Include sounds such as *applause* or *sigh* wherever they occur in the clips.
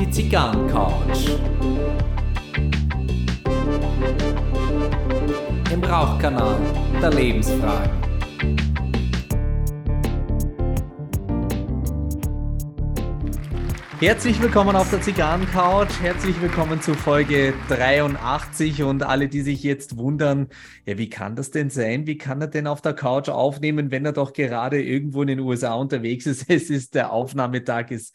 Die Zigarrencouch. Im Rauchkanal der Lebensfragen. Herzlich willkommen auf der Zigarrencouch. Herzlich willkommen zu Folge 83 und alle, die sich jetzt wundern, ja, wie kann das denn sein? Wie kann er denn auf der Couch aufnehmen, wenn er doch gerade irgendwo in den USA unterwegs ist? *laughs* Es ist der Aufnahmetag ist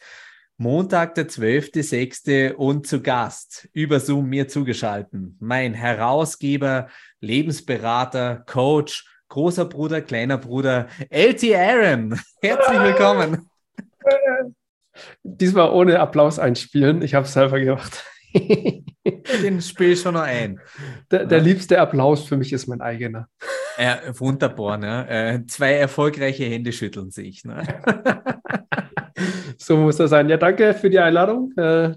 Montag, der 12.06. und zu Gast über Zoom mir zugeschalten. Mein Herausgeber, Lebensberater, Coach, großer Bruder, kleiner Bruder, LT Aaron. *laughs* Herzlich willkommen. Diesmal ohne Applaus einspielen. Ich habe es selber gemacht. Den spiele ich schon noch ein. Der, der, liebste Applaus für mich ist mein eigener. Ja, wunderbar. Ne? Äh, zwei erfolgreiche Hände schütteln sich. Ne? *laughs* so muss das sein. Ja, danke für die Einladung. Äh,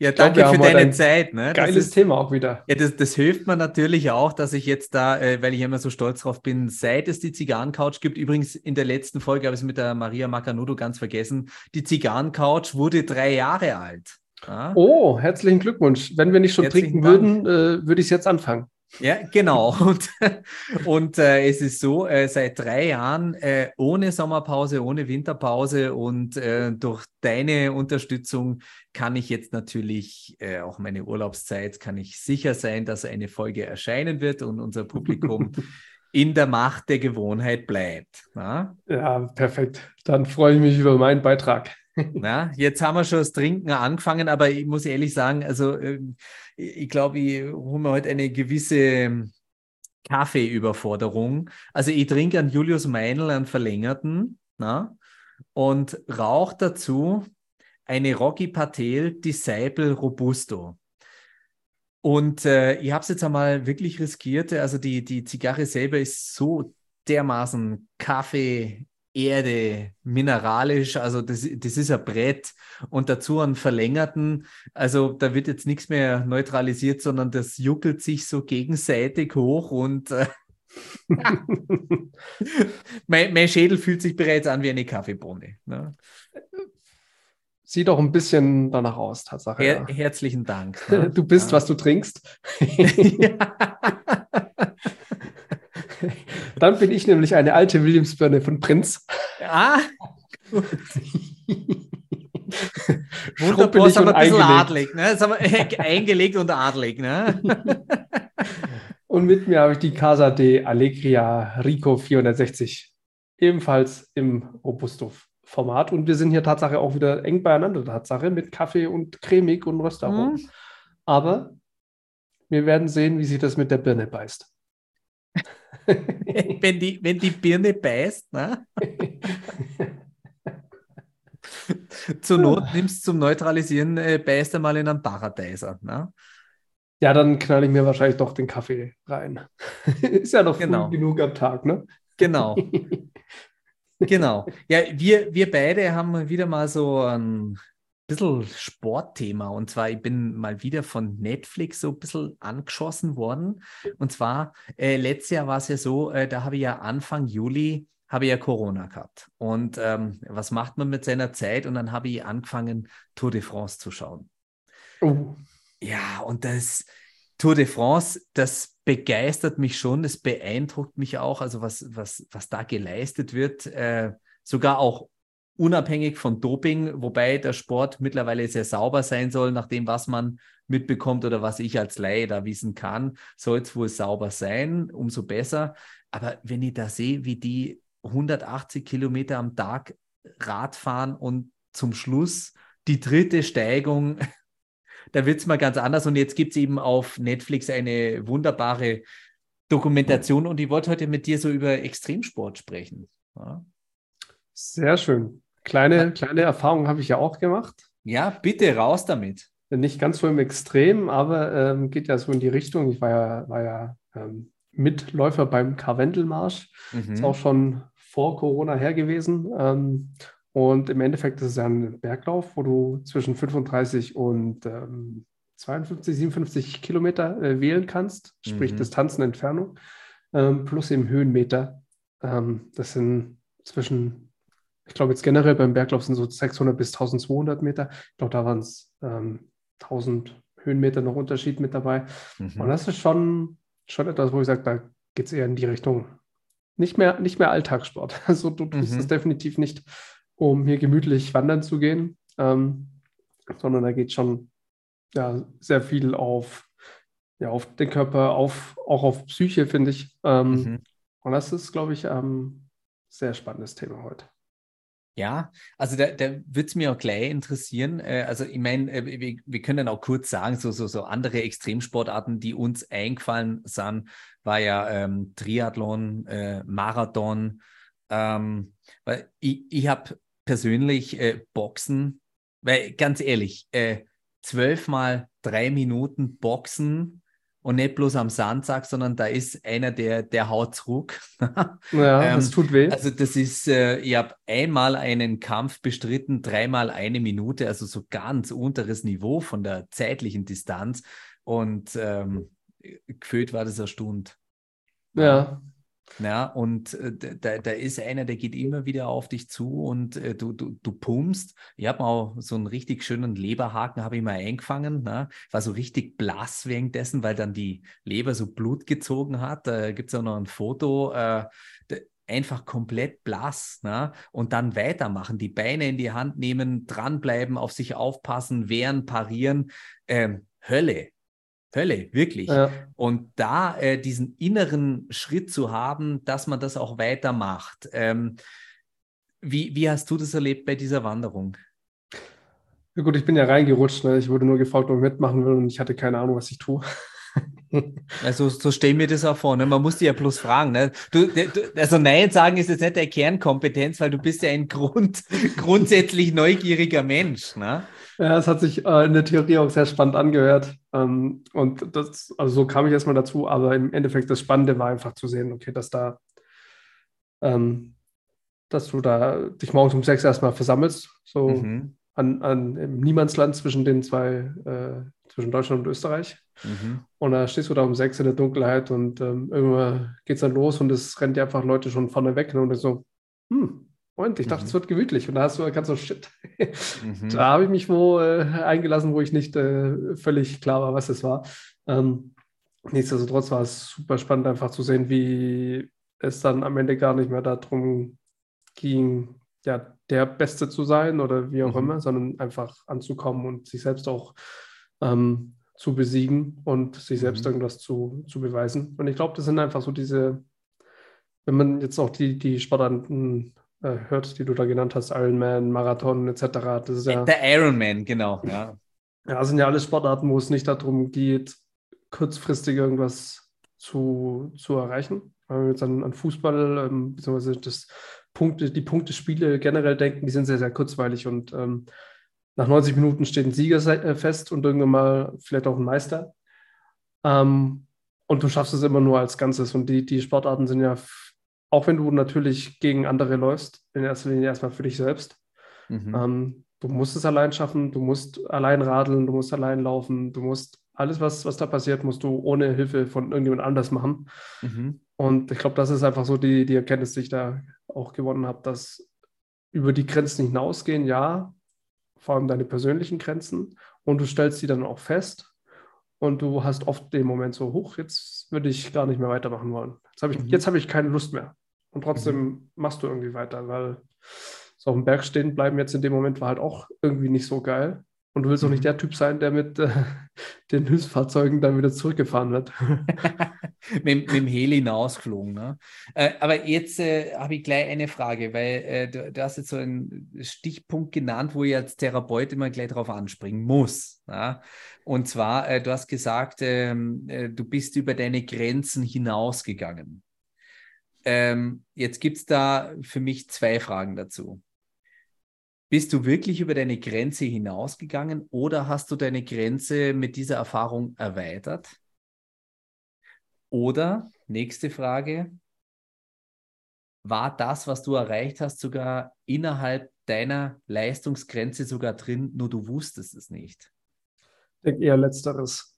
ja, danke glaub, für deine Zeit. Ne? Geiles ist, Thema auch wieder. Ja, das, das hilft mir natürlich auch, dass ich jetzt da, äh, weil ich immer so stolz drauf bin, seit es die Zigarrencouch gibt, übrigens in der letzten Folge habe ich es mit der Maria Macanudo ganz vergessen, die Zigarrencouch wurde drei Jahre alt. Ja? Oh, herzlichen Glückwunsch. Wenn wir nicht schon herzlichen trinken Dank. würden, äh, würde ich es jetzt anfangen. Ja, genau. *laughs* Und, und äh, es ist so, äh, seit drei Jahren äh, ohne Sommerpause, ohne Winterpause und äh, durch deine Unterstützung kann ich jetzt natürlich äh, auch meine Urlaubszeit, kann ich sicher sein, dass eine Folge erscheinen wird und unser Publikum *laughs* in der Macht der Gewohnheit bleibt. Na? Ja, perfekt. Dann freue ich mich über meinen Beitrag. *laughs* Na, jetzt haben wir schon das Trinken angefangen, aber ich muss ehrlich sagen, also ähm, ich glaube, ich habe mir heute eine gewisse ähm, Kaffeeüberforderung. Also ich trinke einen Julius Meinl, einen verlängerten, na, und rauche dazu eine Rocky Patel Disciple Robusto. Und äh, ich habe es jetzt einmal wirklich riskiert. Also die, die Zigarre selber ist so dermaßen Kaffee Erde, mineralisch, also das, das ist ein Brett und dazu einen verlängerten, also da wird jetzt nichts mehr neutralisiert, sondern das juckelt sich so gegenseitig hoch und äh, *laughs* mein, mein, Schädel fühlt sich bereits an wie eine Kaffeebohne. Ne? Sieht doch ein bisschen danach aus, Tatsache. Her ja. Herzlichen Dank. *laughs* Ne? Du bist, ja. was du trinkst. *laughs* ja. *laughs* Dann bin ich nämlich eine alte Williamsbirne von Prinz. Ah, gut. *laughs* Wunderbar, ist aber ein bisschen adlig. Ne? Haben wir *laughs* eingelegt und adlig. Ne? und mit mir habe ich die Casa de Allegria Rico 460. Ebenfalls im Robusto-Format. Und wir sind hier Tatsache auch wieder eng beieinander, Tatsache, mit Kaffee und cremig und Röstaromen. Mhm. Aber wir werden sehen, wie sich das mit der Birne beißt. *laughs* wenn, die, wenn die Birne beißt, ne? *laughs* Zur Not nimmst du zum Neutralisieren, äh, beißt einmal in einen Paradiser. Ne? Ja, dann knall ich mir wahrscheinlich doch den Kaffee rein. *laughs* Ist ja noch genau. früh genug am Tag, ne? Genau. genau. Ja, wir, wir beide haben wieder mal so ein bisschen Sportthema. Und zwar, ich bin mal wieder von Netflix so ein bisschen angeschossen worden. Und zwar, äh, letztes Jahr war es ja so, äh, da habe ich ja Anfang Juli habe ich ja Corona gehabt. Und ähm, was macht man mit seiner Zeit? Und dann habe ich angefangen, Tour de France zu schauen. Oh. Ja, und das Tour de France, das begeistert mich schon, das beeindruckt mich auch, also was, was, was da geleistet wird, äh, sogar auch unabhängig von Doping, wobei der Sport mittlerweile sehr sauber sein soll, nach dem, was man mitbekommt oder was ich als Laie da wissen kann, soll es wohl sauber sein, umso besser. Aber wenn ich da sehe, wie die 180 Kilometer am Tag Rad fahren und zum Schluss die dritte Steigung, *laughs* da wird es mal ganz anders. Und jetzt gibt es eben auf Netflix eine wunderbare Dokumentation und ich wollte heute mit dir so über Extremsport sprechen. Ja. Sehr schön. Kleine, kleine Erfahrung habe ich ja auch gemacht. Ja, bitte raus damit. Nicht ganz so im Extrem, aber ähm, geht ja so in die Richtung. Ich war ja, war ja ähm, Mitläufer beim Karwendelmarsch. Mhm. Ist auch schon vor Corona her gewesen. Ähm, und im Endeffekt ist es ja ein Berglauf, wo du zwischen 35 und 52, ähm, 57 Kilometer äh, wählen kannst, sprich mhm. Distanzen, Entfernung, ähm, plus eben Höhenmeter. Ähm, das sind zwischen ich glaube jetzt generell beim Berglauf sind so 600 bis 1200 Meter. Ich glaube, da waren es ähm, 1000 Höhenmeter noch Unterschied mit dabei. Mhm. Und das ist schon, schon etwas, wo ich sage, da geht es eher in die Richtung nicht mehr, nicht mehr Alltagssport. *laughs* Also du tust es mhm. definitiv nicht, um hier gemütlich wandern zu gehen, ähm, sondern da geht schon ja, sehr viel auf, ja, auf den Körper, auf, auch auf Psyche, finde ich. Ähm, mhm. Und das ist, glaube ich, ein ähm, sehr spannendes Thema heute. Ja, also da, da würde es mir auch gleich interessieren. Äh, also ich meine, äh, wir, wir, können auch kurz sagen, so, so, so andere Extremsportarten, die uns eingefallen sind, war ja ähm, Triathlon, äh, Marathon. Ähm, weil ich, ich habe persönlich äh, Boxen, weil ganz ehrlich, äh, zwölfmal drei Minuten Boxen und nicht bloß am Sandsack, sondern da ist einer, der, der haut zurück. *laughs* ja, ähm, das tut weh. Also das ist, äh, ich habe einmal einen Kampf bestritten, dreimal eine Minute, also so ganz unteres Niveau von der zeitlichen Distanz und ähm, gefühlt war das eine Stunde. Ja. Ja, und äh, da, da ist einer, der geht immer wieder auf dich zu und äh, du, du, du pumpst. Ich habe auch so einen richtig schönen Leberhaken, habe ich mal eingefangen. Ne? War so richtig blass währenddessen, weil dann die Leber so Blut gezogen hat. Da gibt es auch noch ein Foto. Äh, einfach komplett blass ne? und dann weitermachen, die Beine in die Hand nehmen, dranbleiben, auf sich aufpassen, wehren, parieren. Ähm, Hölle, Hölle, wirklich. Ja. Und da äh, diesen inneren Schritt zu haben, dass man das auch weitermacht. Ähm, wie, wie hast du das erlebt bei dieser Wanderung? Ja gut, ich bin ja reingerutscht. Ne? Ich wurde nur gefragt, ob ich mitmachen will und ich hatte keine Ahnung, was ich tue. *laughs* Also so stell mir das auch vor. Ne? Man muss dir ja bloß fragen. Ne? Du, du, also Nein sagen ist jetzt nicht der Kernkompetenz, weil du bist ja ein Grund, *laughs* grundsätzlich neugieriger Mensch. Ne? Ja, es hat sich äh, in der Theorie auch sehr spannend angehört. Ähm, und das, also so kam ich erstmal dazu, aber im Endeffekt das Spannende war einfach zu sehen, okay, dass da, ähm, dass du da dich morgens um sechs erstmal versammelst, so mhm. an, an im Niemandsland zwischen den zwei, äh, zwischen Deutschland und Österreich. Mhm. Und da stehst du da um sechs in der Dunkelheit und ähm, irgendwann geht es dann los und es rennt dir einfach Leute schon vorne weg. Ne? Und so, hm, und ich dachte, mhm. es wird gemütlich. Und da hast du ganz so, shit. Mhm. Da habe ich mich wo äh, eingelassen, wo ich nicht äh, völlig klar war, was es war. Ähm, nichtsdestotrotz war es super spannend, einfach zu sehen, wie es dann am Ende gar nicht mehr darum ging, ja, der Beste zu sein oder wie auch mhm. immer, sondern einfach anzukommen und sich selbst auch ähm, zu besiegen und sich selbst mhm. irgendwas zu, zu beweisen. Und ich glaube, das sind einfach so diese, wenn man jetzt auch die, die Sportarten äh, hört, die du da genannt hast, Ironman, Marathon etc. Das ist ja, Der Ironman, genau, ja. Ja, das sind ja alle Sportarten, wo es nicht darum geht, kurzfristig irgendwas zu, zu erreichen. Wenn wir jetzt an, an Fußball, ähm, beziehungsweise das Punkte, die Punktespiele generell denken, die sind sehr, sehr kurzweilig und ähm, nach 90 Minuten steht ein Sieger äh, fest und irgendwann mal vielleicht auch ein Meister. Ähm, und du schaffst es immer nur als Ganzes. Und die, die Sportarten sind ja auch wenn du natürlich gegen andere läufst, in erster Linie erstmal für dich selbst. Mhm. Ähm, du musst es allein schaffen, du musst allein radeln, du musst allein laufen, du musst alles, was, was da passiert, musst du ohne Hilfe von irgendjemand anders machen. Mhm. Und ich glaube, das ist einfach so die, die Erkenntnis, die ich da auch gewonnen habe, dass über die Grenzen hinausgehen, ja, vor allem deine persönlichen Grenzen, und du stellst die dann auch fest und du hast oft den Moment so, hoch, jetzt würde ich gar nicht mehr weitermachen wollen. Jetzt habe ich, mhm. hab ich keine Lust mehr. Und trotzdem mhm. machst du irgendwie weiter, weil so auf dem Berg stehen bleiben jetzt in dem Moment war halt auch irgendwie nicht so geil. Und du willst auch nicht mhm. der Typ sein, der mit äh, den Hilfsfahrzeugen dann wieder zurückgefahren wird. *laughs* mit, mit, dem Heli hinausgeflogen. Ne? Äh, aber jetzt äh, habe ich gleich eine Frage, weil äh, du, du, hast jetzt so einen Stichpunkt genannt, wo ich als Therapeut immer gleich darauf anspringen muss. Ja? Und zwar, äh, du hast gesagt, ähm, äh, du bist über deine Grenzen hinausgegangen. Ähm, jetzt gibt es da für mich zwei Fragen dazu. Bist du wirklich über deine Grenze hinausgegangen oder hast du deine Grenze mit dieser Erfahrung erweitert? Oder, nächste Frage, war das, was du erreicht hast, sogar innerhalb deiner Leistungsgrenze sogar drin, nur du wusstest es nicht? Ich denke eher letzteres.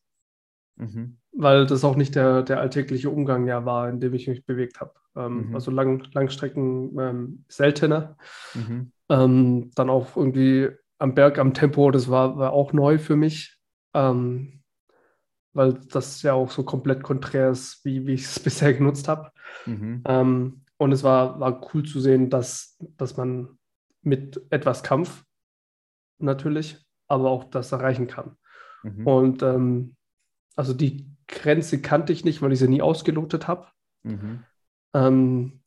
Mhm. weil das auch nicht der, der alltägliche Umgang ja war, in dem ich mich bewegt habe. Ähm, mhm. Also Lang, Langstrecken ähm, seltener. Mhm. Ähm, dann auch irgendwie am Berg, am Tempo, das war, war auch neu für mich, ähm, weil das ja auch so komplett konträr ist, wie, wie ich es *laughs* bisher genutzt habe. Mhm. Ähm, und es war, war cool zu sehen, dass, dass man mit etwas Kampf natürlich, aber auch das erreichen kann. Mhm. Und ähm, also die Grenze kannte ich nicht, weil ich sie nie ausgelotet habe. Mhm. Ähm,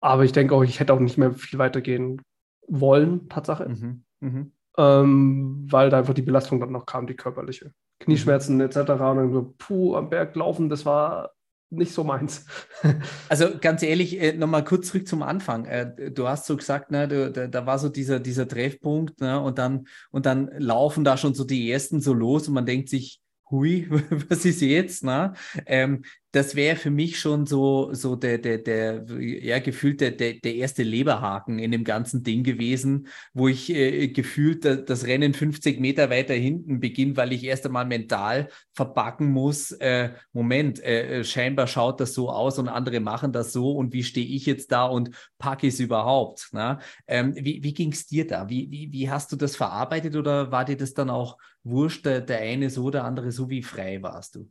aber ich denke auch, ich hätte auch nicht mehr viel weitergehen wollen, Tatsache. Mhm. Mhm. Ähm, weil da einfach die Belastung dann noch kam, die körperliche. Knieschmerzen etc. Und dann so, puh, am Berg laufen, das war nicht so meins. *laughs* also ganz ehrlich, äh, nochmal kurz zurück zum Anfang. Äh, du hast so gesagt, ne, da, da, war so dieser, dieser Treffpunkt ne, und, dann, und dann laufen da schon so die ersten so los und man denkt sich, hui, *laughs* was ist jetzt? Ne? Ähm, das wäre für mich schon so, so der, der, der, ja, gefühlt der, der, der erste Leberhaken in dem ganzen Ding gewesen, wo ich äh, gefühlt das, Rennen 50 Meter weiter hinten beginne, weil ich erst einmal mental verpacken muss. Äh, Moment, äh, äh scheinbar schaut das so aus und andere machen das so und wie stehe ich jetzt da und packe ich es überhaupt? Ne? Ähm, wie wie ging es dir da? Wie, wie, wie hast du das verarbeitet oder war dir das dann auch wurscht, der, der eine so, der andere so, wie frei warst du?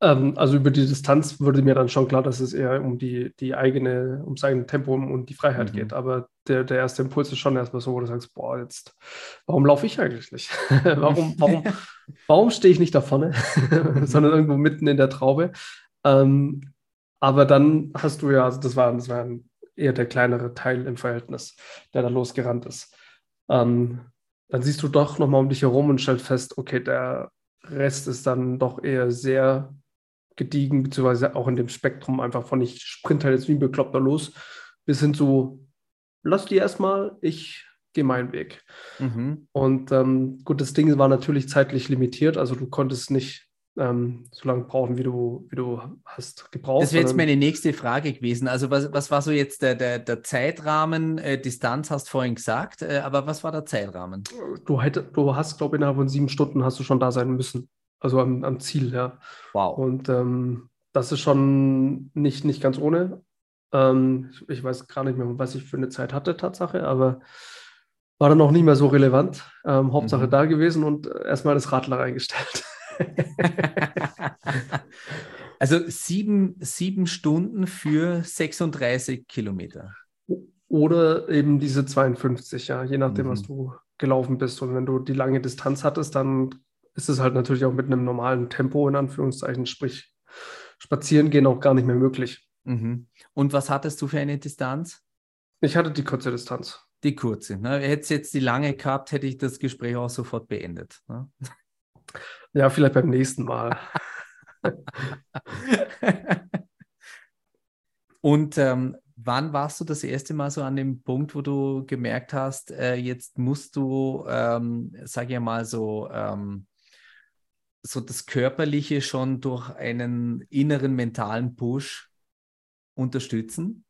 Ähm, also über die Distanz wurde mir dann schon klar, dass es eher um die, die eigene, ums eigene Tempo und die Freiheit mhm. geht. Aber der, der erste Impuls ist schon erstmal so, wo du sagst, boah, jetzt, warum laufe ich eigentlich nicht? *laughs* warum *laughs* warum, warum stehe ich nicht da vorne, *laughs* sondern irgendwo mitten in der Traube? Ähm, aber dann hast du ja, also das war, das war eher der kleinere Teil im Verhältnis, der da losgerannt ist. Ähm, dann siehst du doch nochmal um dich herum und stellst fest, okay, der Rest ist dann doch eher sehr gediegen, beziehungsweise auch in dem Spektrum einfach von ich sprint halt jetzt wie ein Bekloppter los, bis hin zu lass die erstmal, ich gehe meinen Weg. Mhm. Und ähm, gut, das Ding war natürlich zeitlich limitiert, also du konntest nicht ähm, so lange brauchen, wie du, wie du hast gebraucht. Das wäre jetzt meine nächste Frage gewesen. Also was, was war so jetzt der, der, der Zeitrahmen? Äh, Distanz hast du vorhin gesagt, äh, aber was war der Zeitrahmen? Du, hätte, du hast, glaube ich, innerhalb von sieben Stunden hast du schon da sein müssen. Also am, am Ziel, ja. Wow. Und ähm, das ist schon nicht, nicht ganz ohne. Ähm, ich weiß gar nicht mehr, was ich für eine Zeit hatte, Tatsache, aber war dann auch nicht mehr so relevant. Ähm, Hauptsache mhm. da gewesen und erstmal das Radler reingestellt. *laughs* *laughs* also sieben, sieben Stunden für 36 Kilometer. Oder eben diese 52, ja, je nachdem, mhm. was du gelaufen bist. Und wenn du die lange Distanz hattest, dann ist es halt natürlich auch mit einem normalen Tempo in Anführungszeichen, sprich spazieren gehen auch gar nicht mehr möglich. Mhm. Und was hattest du für eine Distanz? Ich hatte die kurze Distanz. Die kurze. Ne? Hättest jetzt die lange gehabt, hätte ich das Gespräch auch sofort beendet. Ne? Ja, vielleicht beim nächsten Mal. *laughs* Und ähm, wann warst du das erste Mal so an dem Punkt, wo du gemerkt hast, äh, jetzt musst du, ähm, sag ich mal so, ähm, so das Körperliche schon durch einen inneren mentalen Push unterstützen?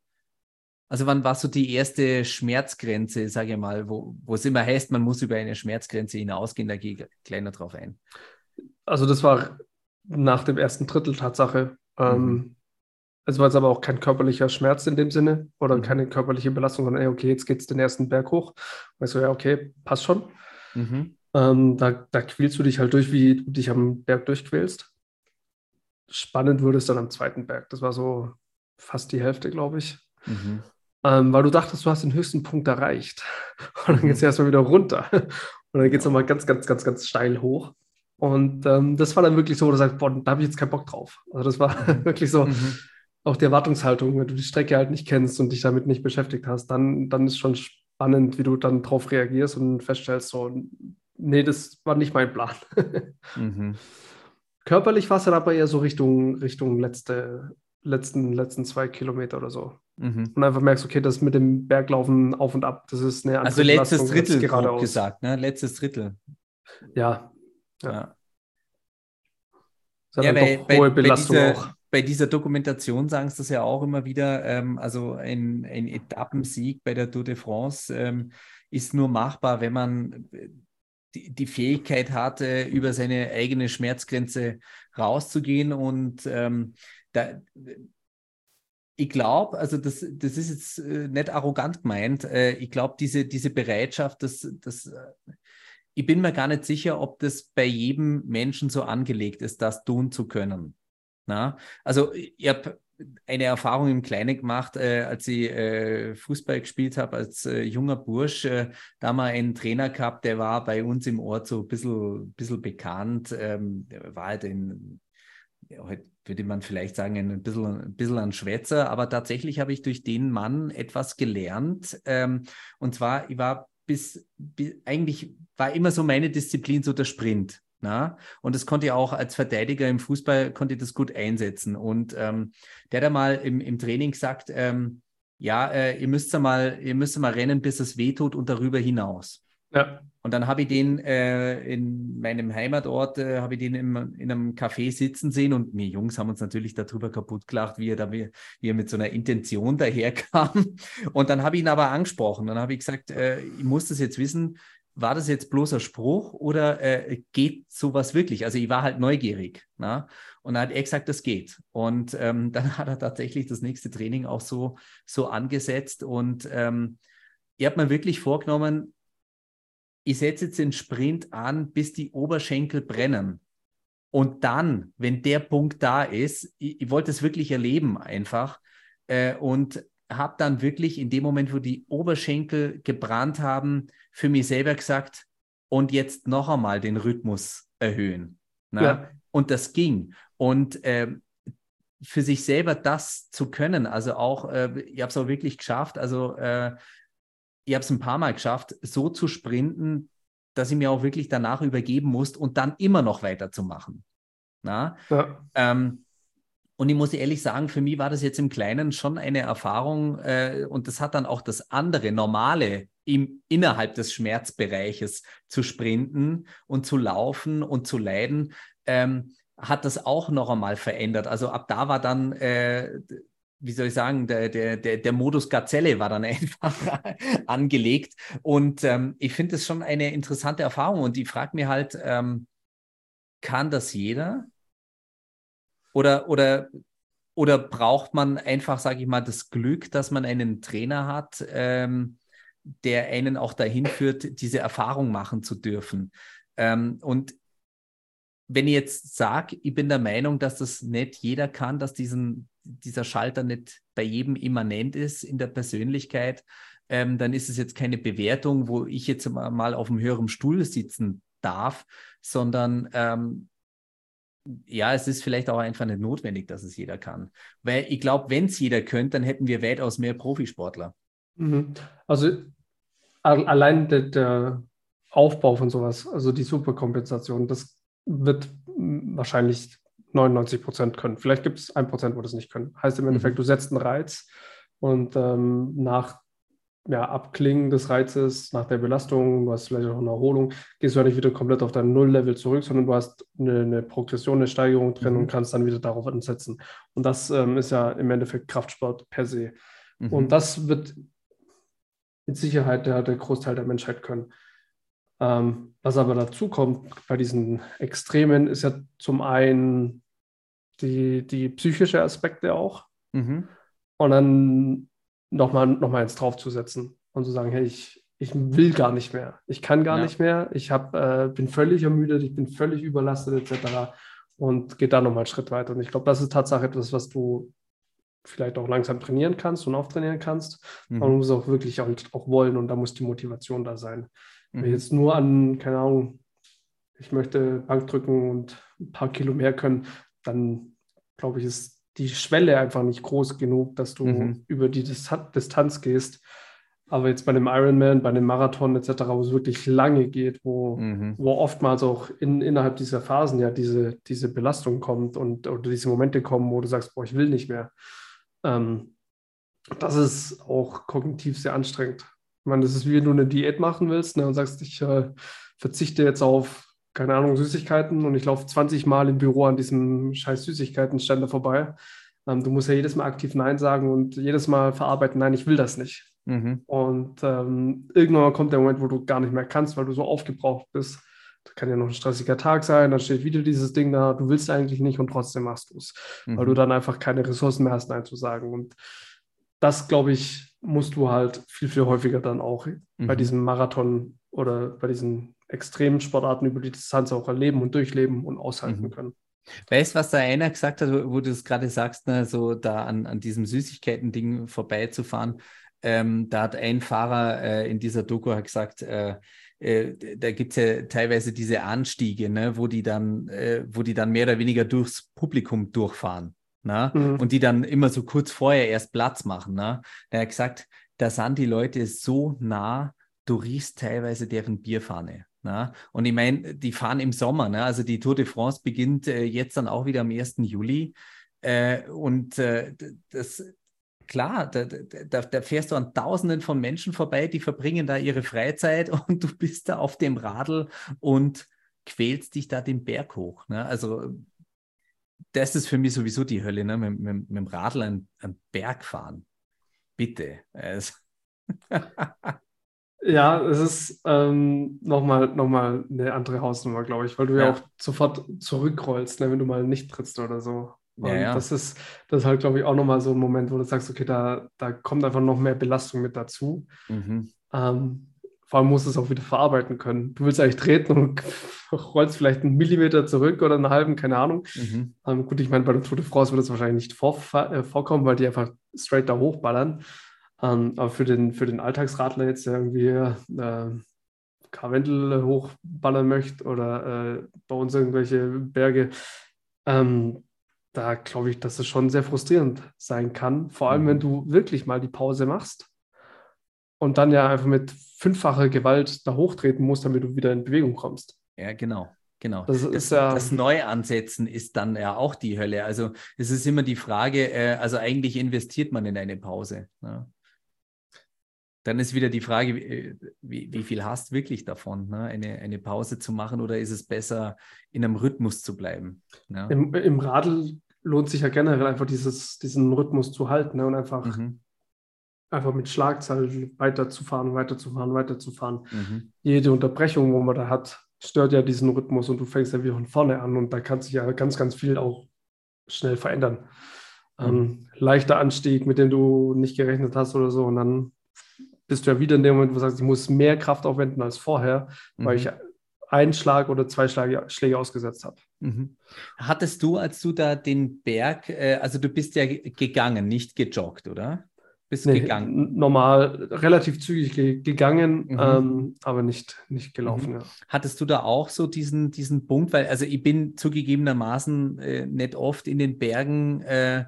Also wann war so die erste Schmerzgrenze, sage ich mal, wo, wo es immer heißt, man muss über eine Schmerzgrenze hinausgehen, da gehe ich noch drauf ein. Also das war nach dem ersten Drittel Tatsache. Ähm, mhm. es war jetzt aber auch kein körperlicher Schmerz in dem Sinne oder mhm. keine körperliche Belastung, sondern ey, okay, jetzt geht es den ersten Berg hoch. Weißt du, ja, okay, passt schon. Mhm. Ähm, da, da quälst du dich halt durch, wie du dich am Berg durchquälst. Spannend wurde es dann am zweiten Berg. Das war so fast die Hälfte, glaube ich. Mhm ähm, weil du dachtest, du hast den höchsten Punkt erreicht. *laughs* Und dann geht es mhm. erstmal wieder runter. *laughs* Und dann geht es nochmal ganz, ganz, ganz, ganz steil hoch. Und ähm, das war dann wirklich so, wo du sagst, boah, da habe ich jetzt keinen Bock drauf. Also das war mhm. *laughs* wirklich so mhm. auch die Erwartungshaltung, wenn du die Strecke halt nicht kennst und dich damit nicht beschäftigt hast, dann, dann ist schon spannend, wie du dann drauf reagierst und feststellst, so, nee, das war nicht mein Plan. mhm. Körperlich war es dann aber eher so Richtung, Richtung letzte, letzten, letzten zwei Kilometer oder so. Mhm. Und einfach merkst, okay, das mit dem Berglaufen auf und ab, das ist eine andere Also letztes Drittel gerade gesagt, ne? Letztes Drittel. Ja. Ja. ja. ja bei, bei, bei, dieser, bei, dieser, Dokumentation sagen sie das ja auch immer wieder, ähm, also ein, ein Etappensieg bei der Tour de France ähm, ist nur machbar, wenn man die, die Fähigkeit hat, äh, über seine eigene Schmerzgrenze rauszugehen. Und ähm, da, ich glaube, also das, das ist jetzt äh, nicht arrogant gemeint, äh, ich glaube, diese, diese Bereitschaft, das, das, äh, ich bin mir gar nicht sicher, ob das bei jedem Menschen so angelegt ist, das tun zu können. Na? Also ich habe eine Erfahrung im Kleinen gemacht, äh, als ich äh, Fußball gespielt habe als äh, junger Bursch. Da wir einen Trainer gehabt, der war bei uns im Ort so ein bisschen, bisschen bekannt. Ähm, war halt ein, heute würde man vielleicht sagen, ein bisschen, ein bisschen ein Schwätzer, aber tatsächlich habe ich durch den Mann etwas gelernt. Ähm, und zwar, ich war bis, bis eigentlich war immer so meine Disziplin so der Sprint. Na? Und das konnte ich auch als Verteidiger im Fußball, konnte ich das gut einsetzen. Und ähm, der hat mal im, im Training gesagt, ähm, ja, äh, ihr müsst mal, ihr müsst mal rennen, bis es wehtut und darüber hinaus. Ja. Und dann habe ich den äh, in meinem Heimatort, äh, habe ich den im, in einem Café sitzen sehen und wir Jungs haben uns natürlich darüber kaputt gelacht, wie er, da, wie, er mit so einer Intention daherkam. *laughs* Und dann habe ich ihn aber angesprochen. Dann habe ich gesagt, äh, ich muss das jetzt wissen, war das jetzt bloßer Spruch oder äh, geht sowas wirklich? Also ich war halt neugierig. Na? Und dann hat er gesagt, das geht. Und ähm, *laughs* dann hat er tatsächlich das nächste Training auch so, so angesetzt. Und ähm, ich habe mir wirklich vorgenommen, ich setze jetzt den Sprint an, bis die Oberschenkel brennen. Und dann, wenn der Punkt da ist, ich, ich wollte es wirklich erleben einfach. Äh, und habe dann wirklich in dem Moment, wo die Oberschenkel gebrannt haben, für mich selber gesagt, und jetzt noch einmal den Rhythmus erhöhen. Ne? Ja. Und das ging. Und äh, für sich selber das zu können, also auch, äh, ich habe es auch wirklich geschafft, also äh, ich habe es ein paar Mal geschafft, so zu sprinten, dass ich mir auch wirklich danach übergeben musste und dann immer noch weiterzumachen. Na? Ja. Ähm, und ich muss ehrlich sagen, für mich war das jetzt im Kleinen schon eine Erfahrung äh, und das hat dann auch das andere, normale im, innerhalb des Schmerzbereiches zu sprinten und zu laufen und zu leiden, ähm, hat das auch noch einmal verändert. Also ab da war dann, äh, wie soll ich sagen, der, der, der, der Modus Gazelle war dann *laughs* einfach angelegt. Und ähm, ich finde es schon eine interessante Erfahrung und ich frage mir halt, ähm, kann das jeder? Oder, oder, oder braucht man einfach, sage ich mal, das Glück, dass man einen Trainer hat, ähm, der einen auch dahin führt, diese Erfahrung machen zu dürfen? Ähm, und wenn ich jetzt sage, ich bin der Meinung, dass das nicht jeder kann, dass diesen, dieser Schalter nicht bei jedem immanent ist in der Persönlichkeit, ähm, dann ist es jetzt keine Bewertung, wo ich jetzt mal auf einem höheren Stuhl sitzen darf, sondern ähm, ja, es ist vielleicht auch einfach nicht notwendig, dass es jeder kann. Weil ich glaube, wenn es jeder könnte, dann hätten wir weitaus mehr Profisportler. Mhm. Also allein der, der, Aufbau von sowas, also die Superkompensation, das wird wahrscheinlich 99 Prozent können. Vielleicht gibt es ein Prozent, wo das nicht können. Heißt im Endeffekt, mhm. du setzt einen Reiz und ähm, nach ja, Abklingen des Reizes, nach der Belastung, du hast vielleicht auch eine Erholung, gehst du ja nicht wieder komplett auf dein Nulllevel zurück, sondern du hast eine, eine Progression, eine Steigerung drin mhm. und kannst dann wieder darauf ansetzen. Und das ähm, ist ja im Endeffekt Kraftsport per se. Mhm. Und das wird mit Sicherheit der, der Großteil der Menschheit können. Ähm, was aber dazu kommt bei diesen Extremen, ist ja zum einen die, die psychische Aspekte auch. Mhm. Und dann nochmal noch mal eins draufzusetzen und zu sagen, hey, ich, ich will gar nicht mehr, ich kann gar ja. nicht mehr, ich hab, äh, bin völlig ermüdet, ich bin völlig überlastet etc. Und geht da nochmal einen Schritt weiter. Und ich glaube, das ist Tatsache etwas, was du vielleicht auch langsam trainieren kannst und auftrainieren kannst. Mhm. Aber du musst auch wirklich auch, auch, wollen und da muss die Motivation da sein. Mhm. Wenn ich jetzt nur an, keine Ahnung, ich möchte Bank drücken und ein paar Kilo mehr können, dann glaube ich, ist die Schwelle einfach nicht groß genug, dass du mhm. über die Distanz gehst. Aber jetzt bei dem Ironman, bei dem Marathon etc., wo es wirklich lange geht, wo, mhm. wo oftmals auch in, innerhalb dieser Phasen ja diese, diese Belastung kommt und oder diese Momente kommen, wo du sagst, boah, ich will nicht mehr. Ähm, das ist auch kognitiv sehr anstrengend. Meine, das ist wie wenn du eine Diät machen willst ne, und sagst, ich äh, verzichte jetzt auf keine Ahnung, Süßigkeiten und ich laufe 20 Mal im Büro an diesem scheiß Süßigkeitenständer vorbei. Ähm, du musst ja jedes Mal aktiv Nein sagen und jedes Mal verarbeiten, nein, ich will das nicht. Mhm. Und ähm, irgendwann kommt der Moment, wo du gar nicht mehr kannst, weil du so aufgebraucht bist. Das kann ja noch ein stressiger Tag sein, dann steht wieder dieses Ding da, du willst eigentlich nicht und trotzdem machst du es, mhm. weil du dann einfach keine Ressourcen mehr hast, Nein zu sagen. Und das, glaube ich, musst du halt viel, viel häufiger dann auch mhm. bei diesem Marathon oder bei diesen extremen Sportarten über die Distanz auch erleben und durchleben und aushalten mhm. können. Weißt du, was da einer gesagt hat, wo, du es gerade sagst, ne, so da an, an diesem Süßigkeiten-Ding vorbeizufahren? Ähm, da hat ein Fahrer äh, in dieser Doku gesagt, äh, äh, da gibt es ja teilweise diese Anstiege, ne, wo die dann, äh, wo die dann mehr oder weniger durchs Publikum durchfahren. Ne? Mhm. Und die dann immer so kurz vorher erst Platz machen. Ne? Er hat gesagt, da sind die Leute so nah, du riechst teilweise deren Bierfahne. Na? Und ich meine, die fahren im Sommer, ne? also die Tour de France beginnt äh, jetzt dann auch wieder am 1. Juli. Äh, und äh, das, klar, da, da, da, fährst du an Tausenden von Menschen vorbei, die verbringen da ihre Freizeit *laughs* und du bist da auf dem Radl und quälst dich da den Berg hoch. Ne? Also das ist für mich sowieso die Hölle, ne? mit, mit, mit dem Radl einen, einen Berg fahren. Bitte. Also. *laughs* Ja, es ist ähm, nochmal noch mal eine andere Hausnummer, glaube ich, weil du ja, ja auch sofort zurückrollst, ne, wenn du mal nicht trittst oder so. Ja, ja. das ist, das ist halt, glaube ich, auch nochmal so ein Moment, wo du sagst, okay, da, da kommt einfach noch mehr Belastung mit dazu. Mhm. Ähm, vor allem musst du es auch wieder verarbeiten können. Du willst eigentlich treten und *laughs* rollst vielleicht einen Millimeter zurück oder einen halben, keine Ahnung. Mhm. Ähm, gut, ich meine, bei der Tour de France wird das wahrscheinlich nicht vor, äh, vorkommen, weil die einfach straight da hochballern. Ähm, aber für den, für den Alltagsradler jetzt, der irgendwie äh, Karwendel hochballern möchte oder äh, bei uns irgendwelche Berge, ähm, da glaube ich, dass es schon sehr frustrierend sein kann. Vor allem, wenn mhm. du wirklich mal die Pause machst und dann ja einfach mit fünffacher Gewalt da hochtreten musst, damit du wieder in Bewegung kommst. Ja, genau. Genau. Das, das, ja das Neuansetzen ist dann ja auch die Hölle. Also es ist immer die Frage, äh, also eigentlich investiert man in eine Pause. Ne? dann ist wieder die Frage, wie, wie, viel hast du wirklich davon, ne? eine, eine Pause zu machen oder ist es besser, in einem Rhythmus zu bleiben? Ne? Im, Im Radl lohnt sich ja generell einfach dieses, diesen Rhythmus zu halten ne? und einfach, mhm. Einfach mit Schlagzahl weiterzufahren, weiterzufahren, weiterzufahren. Mhm. Jede Unterbrechung, wo man da hat, stört ja diesen Rhythmus und du fängst ja wieder von vorne an und da kann sich ja ganz, ganz viel auch schnell verändern. Mhm. Ähm, leichter Anstieg, mit dem du nicht gerechnet hast oder so und dann bist du ja wieder in dem Moment, wo du sagst, ich muss mehr Kraft aufwenden als vorher, mhm. weil ich einen Schlag oder zwei Schläge, Schläge ausgesetzt habe. Mhm. Hattest du, als du da den Berg, äh, also du bist ja gegangen, nicht gejoggt, oder? Bist nee, gegangen? Normal, relativ zügig gegangen, mhm. ähm, aber nicht, nicht gelaufen. Mhm. Ja. Hattest du da auch so diesen, diesen Punkt? Weil, also ich bin zugegebenermaßen äh, nicht oft in den Bergen. Äh,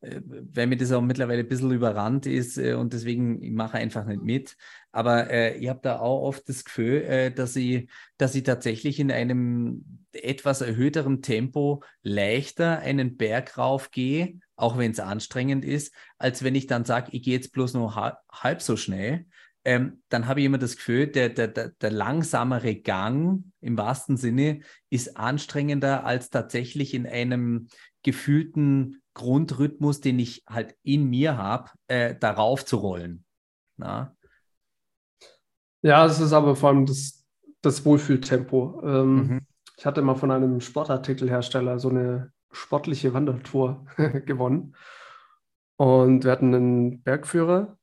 weil mir das auch mittlerweile ein bisschen überrannt ist äh, und deswegen ich mache einfach nicht mit. Aber äh, ich habe da auch oft das Gefühl, äh, dass, ich, dass ich tatsächlich in einem etwas erhöhteren Tempo leichter einen Berg raufgehe, auch wenn es anstrengend ist, als wenn ich dann sage, ich gehe jetzt bloß nur halb, halb so schnell. Ähm, dann habe ich immer das Gefühl, der, der, der, der langsamere Gang im wahrsten Sinne ist anstrengender als tatsächlich in einem gefühlten Grundrhythmus, den ich halt in mir habe, äh, darauf zu rollen. Na? Ja, es ist aber vor allem das, das Wohlfühltempo. Ähm, mhm. Ich hatte mal von einem Sportartikelhersteller so eine sportliche Wandertour *laughs* gewonnen. Und wir hatten einen Bergführer,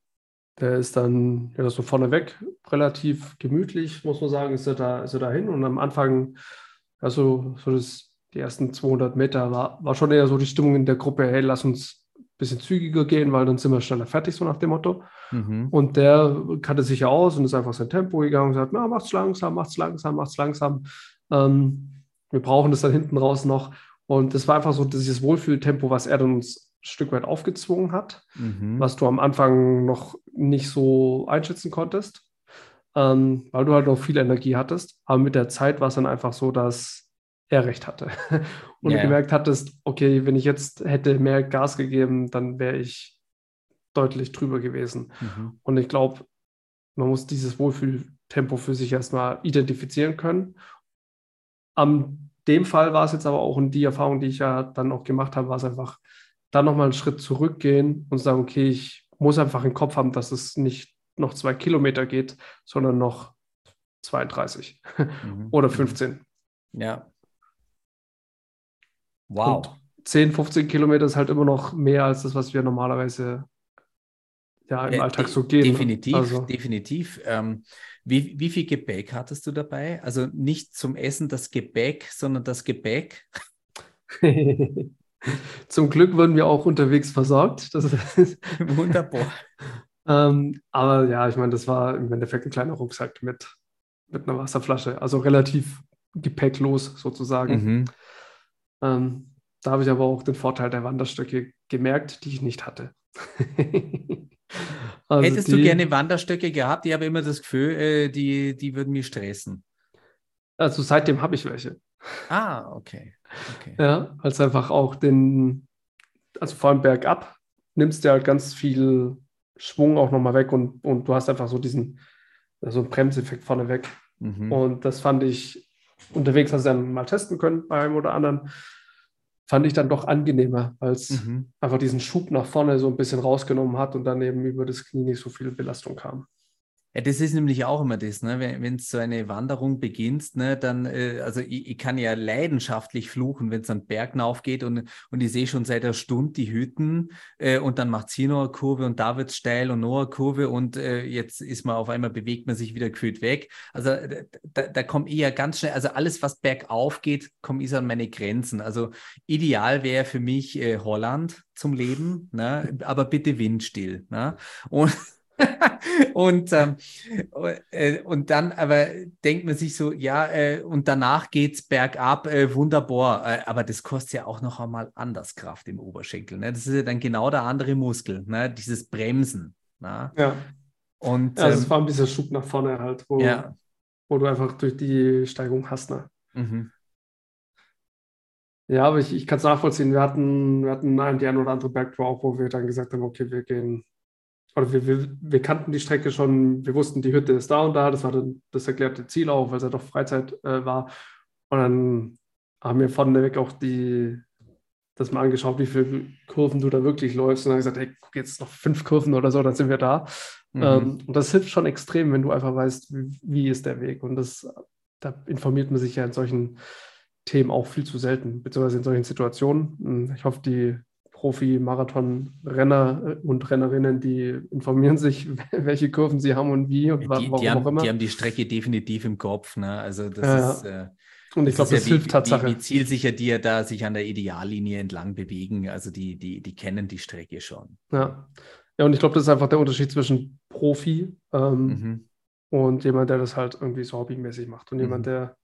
der ist dann ja, so vorneweg relativ gemütlich, muss man sagen, ist er da, ist er dahin. Und am Anfang, also so das die ersten 200 Meter war, war schon eher so die Stimmung in der Gruppe, hey, lass uns ein bisschen zügiger gehen, weil dann sind wir schneller fertig, so nach dem Motto. Mhm. Und der kannte sich ja aus und ist einfach sein Tempo gegangen und sagt, na, macht's langsam, macht's langsam, macht's langsam. Ähm, wir brauchen das dann hinten raus noch. Und das war einfach so dieses Wohlfühltempo, was er dann uns ein Stück weit aufgezwungen hat, mhm. was du am Anfang noch nicht so einschätzen konntest, ähm, weil du halt noch viel Energie hattest. Aber mit der Zeit war es dann einfach so, dass er recht hatte. *laughs* Und ja, du gemerkt hattest, okay, wenn ich jetzt hätte mehr Gas gegeben, dann wäre ich deutlich drüber gewesen. Mhm. Und ich glaube, man muss dieses Wohlfühltempo für sich erstmal identifizieren können. Am dem Fall war es jetzt aber auch in die Erfahrung, die ich ja dann auch gemacht habe, war es einfach dann nochmal einen Schritt zurückgehen und sagen, okay, ich muss einfach im Kopf haben, dass es nicht noch zwei Kilometer geht, sondern noch 32 mhm. *laughs* oder 15. Mhm. Ja. Wow. Und 10, 15 Kilometer ist halt immer noch mehr als das, was wir normalerweise ja, im äh, Alltag so gehen. Definitiv, also. definitiv. Ähm, wie, wie viel Gebäck hattest du dabei? Also nicht zum Essen das Gebäck, sondern das Gebäck. *laughs* zum Glück wurden wir auch unterwegs versorgt. Das ist *laughs* Wunderbar. *laughs* ähm, aber ja, ich meine, das war im Endeffekt ein kleiner Rucksack mit, mit einer Wasserflasche, also relativ gepäcklos sozusagen. Mhm. Ähm, da habe ich aber auch den Vorteil der Wanderstöcke gemerkt, die ich nicht hatte. *laughs* Also Hättest die, du gerne Wanderstöcke gehabt? Ich habe immer das Gefühl, äh, die, die würden mich stressen. Also seitdem habe ich welche. Ah, okay. okay. Ja, als einfach auch den, also vor allem bergab, nimmst du halt ganz viel Schwung auch nochmal weg und, und du hast einfach so diesen, so einen Bremseffekt vorne weg. Mhm. Und das fand ich unterwegs, hast du dann mal testen können bei einem oder anderen fand ich dann doch angenehmer, weil es mhm. einfach diesen Schub nach vorne so ein bisschen rausgenommen hat und dann eben über das Knie nicht so viel Belastung kam. Ja, das ist nämlich auch immer das, ne? wenn wenn so eine Wanderung beginnt, ne, dann, äh, also ich, ich, kann ja leidenschaftlich fluchen, wenn es an Berg geht und, und ich sehe schon seit einer Stunde die Hütten äh, und dann macht es hier noch eine Kurve und da wird es steil und noch eine Kurve und äh, jetzt ist man auf einmal, bewegt man sich wieder gefühlt weg. Also da, da komme ich ja ganz schnell, also alles, was bergauf geht, komme ich an meine Grenzen. Also ideal wäre für mich äh, Holland zum Leben, ne? aber bitte windstill. Ne? Und *laughs* und, ähm, äh, und dann aber denkt man sich so, ja, äh, und danach geht es bergab, äh, wunderbar. Äh, aber das kostet ja auch noch einmal anders Kraft im Oberschenkel. Ne? Das ist ja dann genau der andere Muskel, ne? dieses Bremsen. Ne? Ja. Und, ja, also ähm, es war ein bisschen Schub nach vorne halt, wo, ja. wo du einfach durch die Steigung hast. Ne? Mhm. Ja, aber ich, ich kann es nachvollziehen. Wir hatten, wir hatten einen, die ein oder andere Bergtour auch, wo wir dann gesagt haben, okay, wir gehen oder wir, wir, wir, kannten die Strecke schon, wir wussten, die Hütte ist da und da, das war dann das erklärte Ziel auch, weil es ja doch Freizeit äh, war. Und dann haben wir vorneweg auch die, das mal angeschaut, wie viele Kurven du da wirklich läufst. Und dann gesagt, hey, guck jetzt noch fünf Kurven oder so, dann sind wir da. Mhm. Ähm, und das hilft schon extrem, wenn du einfach weißt, wie, wie ist der Weg. Und das, da informiert man sich ja in solchen Themen auch viel zu selten, beziehungsweise in solchen Situationen. Ich hoffe, die Profi-Marathon-Renner äh, und Rennerinnen, die informieren sich, *laughs* welche Kurven sie haben und wie und die, warum die haben, auch immer. Die haben die Strecke definitiv im Kopf. Ne? Also das ja, ist. Äh, und ich glaube, das, ja hilft Tatsache. Wie, wie zielsicher die ja da sich an der Ideallinie entlang bewegen. Also die, die, die kennen die Strecke schon. Ja. Ja, und ich glaube, das ist einfach der Unterschied zwischen Profi ähm, mhm. und jemand, der das halt irgendwie so hobbymäßig macht. Und mhm. jemand, der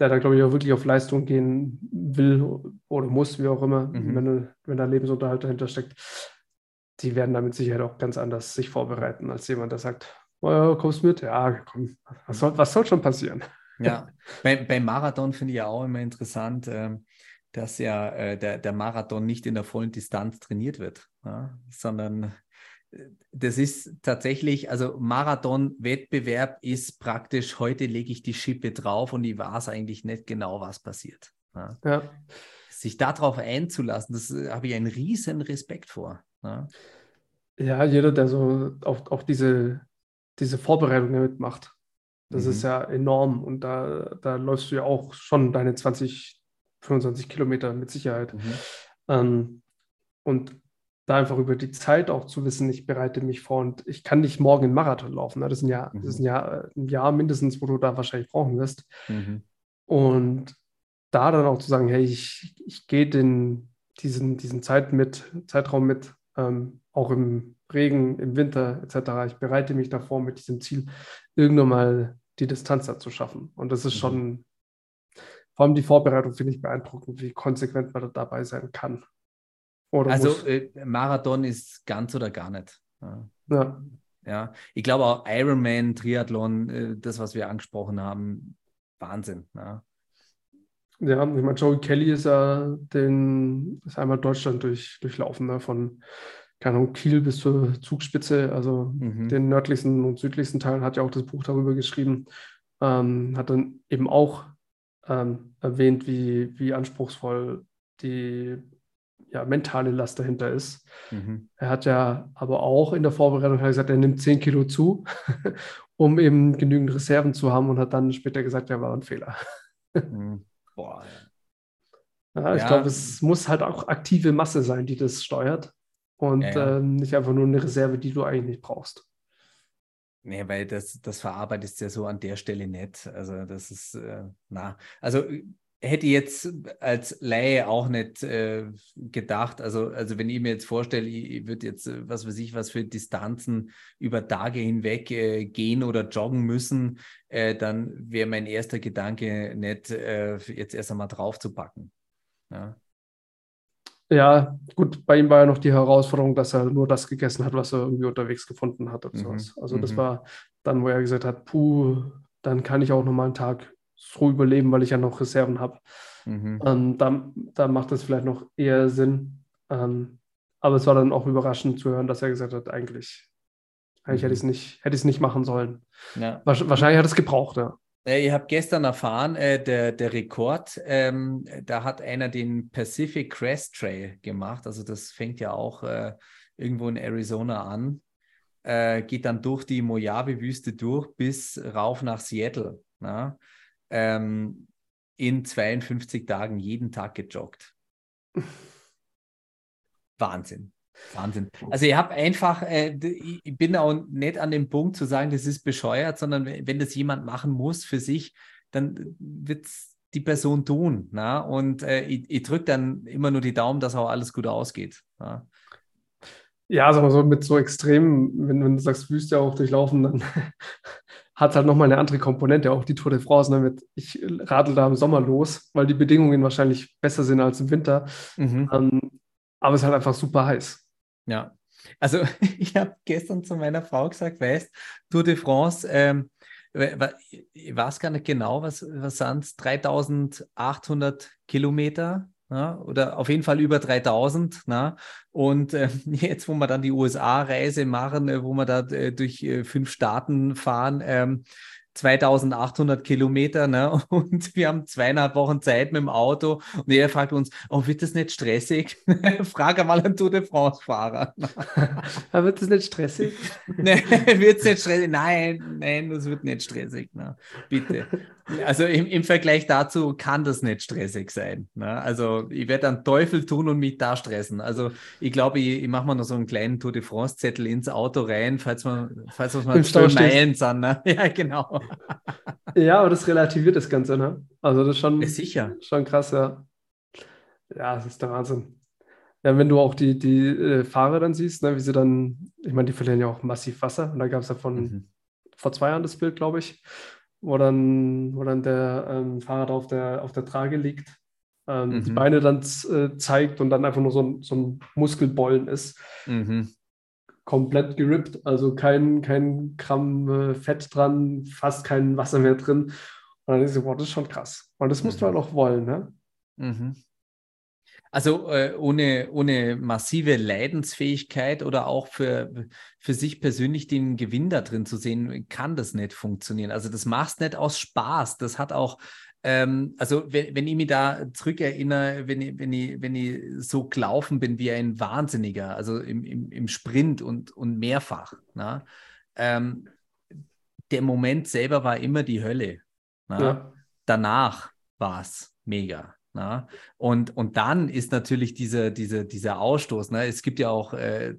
der da, glaube ich, auch wirklich auf Leistung gehen will oder muss, wie auch immer, mhm. wenn, wenn da Lebensunterhalt dahinter steckt, die werden da mit Sicherheit auch ganz anders sich vorbereiten, als jemand, der sagt, oh, kommst mit? Ja, komm, was soll, was soll schon passieren? Ja, bei, beim Marathon finde ich ja auch immer interessant, äh, dass ja äh, der, der Marathon nicht in der vollen Distanz trainiert wird, ja, sondern das ist tatsächlich, also Marathon-Wettbewerb ist praktisch, heute lege ich die Schippe drauf und ich weiß eigentlich nicht genau, was passiert. Ja. ja. Sich darauf einzulassen, das äh, habe ich einen riesen Respekt vor. Ja, ja jeder, der so auch, auch diese, diese Vorbereitung mitmacht, das mhm. ist ja enorm und da, da läufst du ja auch schon deine 20, 25 Kilometer mit Sicherheit. Mhm. Ähm, und da einfach über die Zeit auch zu wissen, ich bereite mich vor und ich kann nicht morgen einen Marathon laufen. Ne? Das ist ein Jahr, mhm. das ist ein Jahr, ein Jahr mindestens, wo du da wahrscheinlich brauchen wirst. Mhm. Und da dann auch zu sagen, hey, ich, ich gehe den, diesen, diesen Zeit mit, Zeitraum mit, ähm, auch im Regen, im Winter etc. Ich bereite mich davor mit diesem Ziel, irgendwann mal die Distanz da zu schaffen. Und das ist mhm. schon, vor allem die Vorbereitung finde ich beeindruckend, wie konsequent man da dabei sein kann. Oder also äh, Marathon ist ganz oder gar nicht. Ja. ja. ja. Ich glaube auch Ironman, Triathlon, äh, das, was wir angesprochen haben, Wahnsinn. Ja. Ja, ich meine, Joey Kelly ist ja den, ist einmal Deutschland durch, durchlaufen, ne? von keine Ahnung, Kiel bis zur Zugspitze, also mhm. den nördlichsten und südlichsten Teil, hat ja auch das Buch darüber geschrieben, ähm, hat dann eben auch ähm, erwähnt, wie, wie anspruchsvoll die ja, mentale Last dahinter ist. Mhm. Er hat ja aber auch in der Vorbereitung gesagt, er nimmt 10 Kilo zu, *laughs* um eben genügend Reserven zu haben und hat dann später gesagt, er war ein Fehler. Mhm. *laughs* Boah. Ja, ich ja. glaube, es muss halt auch aktive Masse sein, die das steuert und ja, ähm, nicht einfach nur eine Reserve, die du eigentlich nicht brauchst. Nee, weil das, das verarbeitest ja so an der Stelle nicht. Also das ist, äh, na, also hätte jetzt als Laie auch nicht äh, gedacht, also, also wenn ich mir jetzt vorstelle, ich, ich würde jetzt, äh, was weiß ich, was für Distanzen über Tage hinweg äh, gehen oder joggen müssen, äh, dann wäre mein erster Gedanke nicht, äh, jetzt erst einmal draufzupacken. Ja. Ja, gut, bei ihm war ja noch die Herausforderung, dass er nur das gegessen hat, was er irgendwie unterwegs gefunden hat und mhm. sowas. Also das mhm. war dann, wo er gesagt hat, puh, dann kann ich auch noch mal einen Tag so überleben, weil ich ja noch Reserven habe. Mhm. Ähm, da, da macht es vielleicht noch eher Sinn. Ähm, aber es war dann auch überraschend zu hören, dass er gesagt hat, eigentlich, eigentlich mhm. hätte ich es nicht, hätte nicht machen sollen. Ja. Wahrscheinlich hat es gebraucht, ja. Äh, ich habe gestern erfahren, äh, der, der Rekord, ähm, da hat einer den Pacific Crest Trail gemacht. Also das fängt ja auch äh, irgendwo in Arizona an, äh, geht dann durch die Mojave-Wüste durch bis rauf nach Seattle. Na? Ähm, in 52 Tagen jeden Tag gejoggt. *laughs* Wahnsinn. Wahnsinn. Also ich habe einfach, äh, ich bin auch nicht an dem Punkt zu sagen, das ist bescheuert, sondern wenn das jemand machen muss für sich, dann wird es die Person tun. Na? Und äh, ich, ich drücke dann immer nur die Daumen, dass auch alles gut ausgeht. Na? Ja, sag mal so mit so extremen, wenn, wenn du sagst, Wüste auch durchlaufen, dann *laughs* hat halt nochmal eine andere Komponente, auch die Tour de France. Ne, mit, ich radel da im Sommer los, weil die Bedingungen wahrscheinlich besser sind als im Winter. Mhm. Ähm, aber es ist halt einfach super heiß. Ja, also *laughs* ich habe gestern zu meiner Frau gesagt, weißt, Tour de France, ähm, ich weiß gar nicht genau, was, was sind es, 3800 Kilometer ja, oder auf jeden Fall über 3000. Na? Und äh, *laughs* jetzt, wo wir dann die USA-Reise machen, äh, wo wir da äh, durch äh, fünf Staaten fahren, ähm, 2800 Kilometer ne? *laughs* und wir haben zweieinhalb Wochen Zeit mit dem Auto und er fragt uns, oh, wird das nicht stressig? *laughs* Frage mal einen Tour de France-Fahrer. wird das nicht stressig? ne, wird es nicht stressig? Nein, nein, das wird nicht stressig. Ne? Bitte. Also im, im Vergleich dazu kann das nicht stressig sein. Ne? Also ich werde dann Teufel tun und mich da stressen. Also ich glaube, ich, ich mache mal noch so einen kleinen Tour de France-Zettel ins Auto rein, falls man, falls wir mal zwölf Meilen sind. Ne? *laughs* Ja, genau. ja, aber das relativiert das Ganze, ne? Also das ist schon, ist sicher. schon krass, ja. Ja, das ist der Wahnsinn. Ja, wenn du auch die, die äh, Fahrer dann siehst, ne, wie sie dann, ich meine, die verlieren ja auch massiv Wasser. Und da gab es ja von mhm. vor zwei Jahren das Bild, glaube ich, wo dann, wo dann der ähm, Fahrer auf der, auf der Trage liegt, ähm, mhm. die Beine dann äh, zeigt und dann einfach nur so ein, so ein Muskelbollen ist. Mhm. Komplett gerippt, also kein, kein Gramm äh, Fett dran, fast kein Wasser mehr drin. Und dann ist so, wow, das ist schon krass. Und das musst du mhm. halt auch wollen, ne? Mhm. Also äh, ohne, ohne massive Leidensfähigkeit oder auch für, für sich persönlich den Gewinn da drin zu sehen, kann das nicht funktionieren. Also das machst nicht aus Spaß. Das hat auch, ähm, also wenn, wenn ich mich da zurückerinnere, wenn ich, wenn, ich, wenn ich so gelaufen bin wie ein Wahnsinniger, also im, im, im Sprint und, und mehrfach, na, ähm, der Moment selber war immer die Hölle. Ja. Danach war es mega. Na? Und, und dann ist natürlich dieser, dieser, dieser Ausstoß, ne? es gibt ja auch, äh,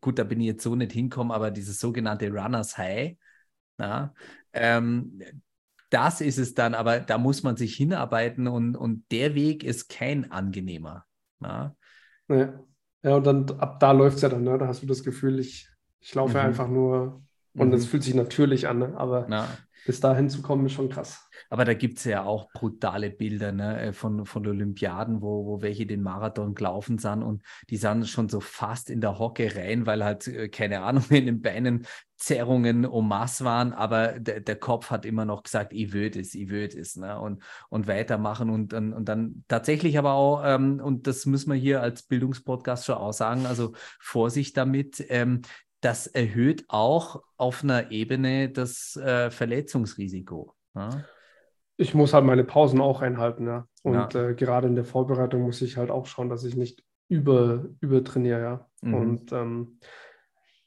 gut, da bin ich jetzt so nicht hinkommen, aber dieses sogenannte Runners High, na? Ähm, das ist es dann, aber da muss man sich hinarbeiten und, und der Weg ist kein angenehmer. Na? Ja. ja, und dann ab da läuft es ja dann, ne? da hast du das Gefühl, ich, ich laufe mhm. einfach nur und es mhm. fühlt sich natürlich an, ne? aber Na. Bis dahin zu kommen ist schon krass. Aber da gibt es ja auch brutale Bilder ne, äh, von, von Olympiaden, wo, wo welche den Marathon gelaufen sind und die sind schon so fast in der Hocke rein, weil halt, äh, keine Ahnung, *laughs* in den Beinen Zerrungen en masse waren, aber der, der Kopf hat immer noch gesagt, ich will es, ich will es, ne? und, und weitermachen und, und, und dann tatsächlich aber auch, ähm, und das müssen wir hier als Bildungspodcast schon auch sagen, also Vorsicht damit, ähm, das erhöht auch auf einer Ebene das äh, Verletzungsrisiko. Ne? ich muss halt meine Pausen auch einhalten, ja. Und ja. Äh, gerade in der Vorbereitung muss ich halt auch schauen, dass ich nicht über, übertrainiere, ja. Mhm. Und ähm,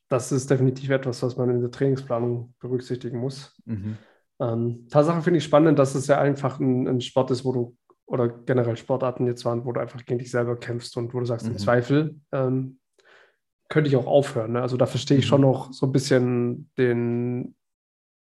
das ist definitiv etwas, was man in der Trainingsplanung berücksichtigen muss. Mhm. Ähm, Tatsache finde ich spannend, dass es ja einfach ein, ein, Sport ist, wo du, oder generell Sportarten jetzt waren, wo du einfach gegen dich selber kämpfst und wo du sagst, mhm. im Zweifel ähm, könnte ich auch aufhören. Ne? Also da verstehe ich mhm. schon noch so ein bisschen den,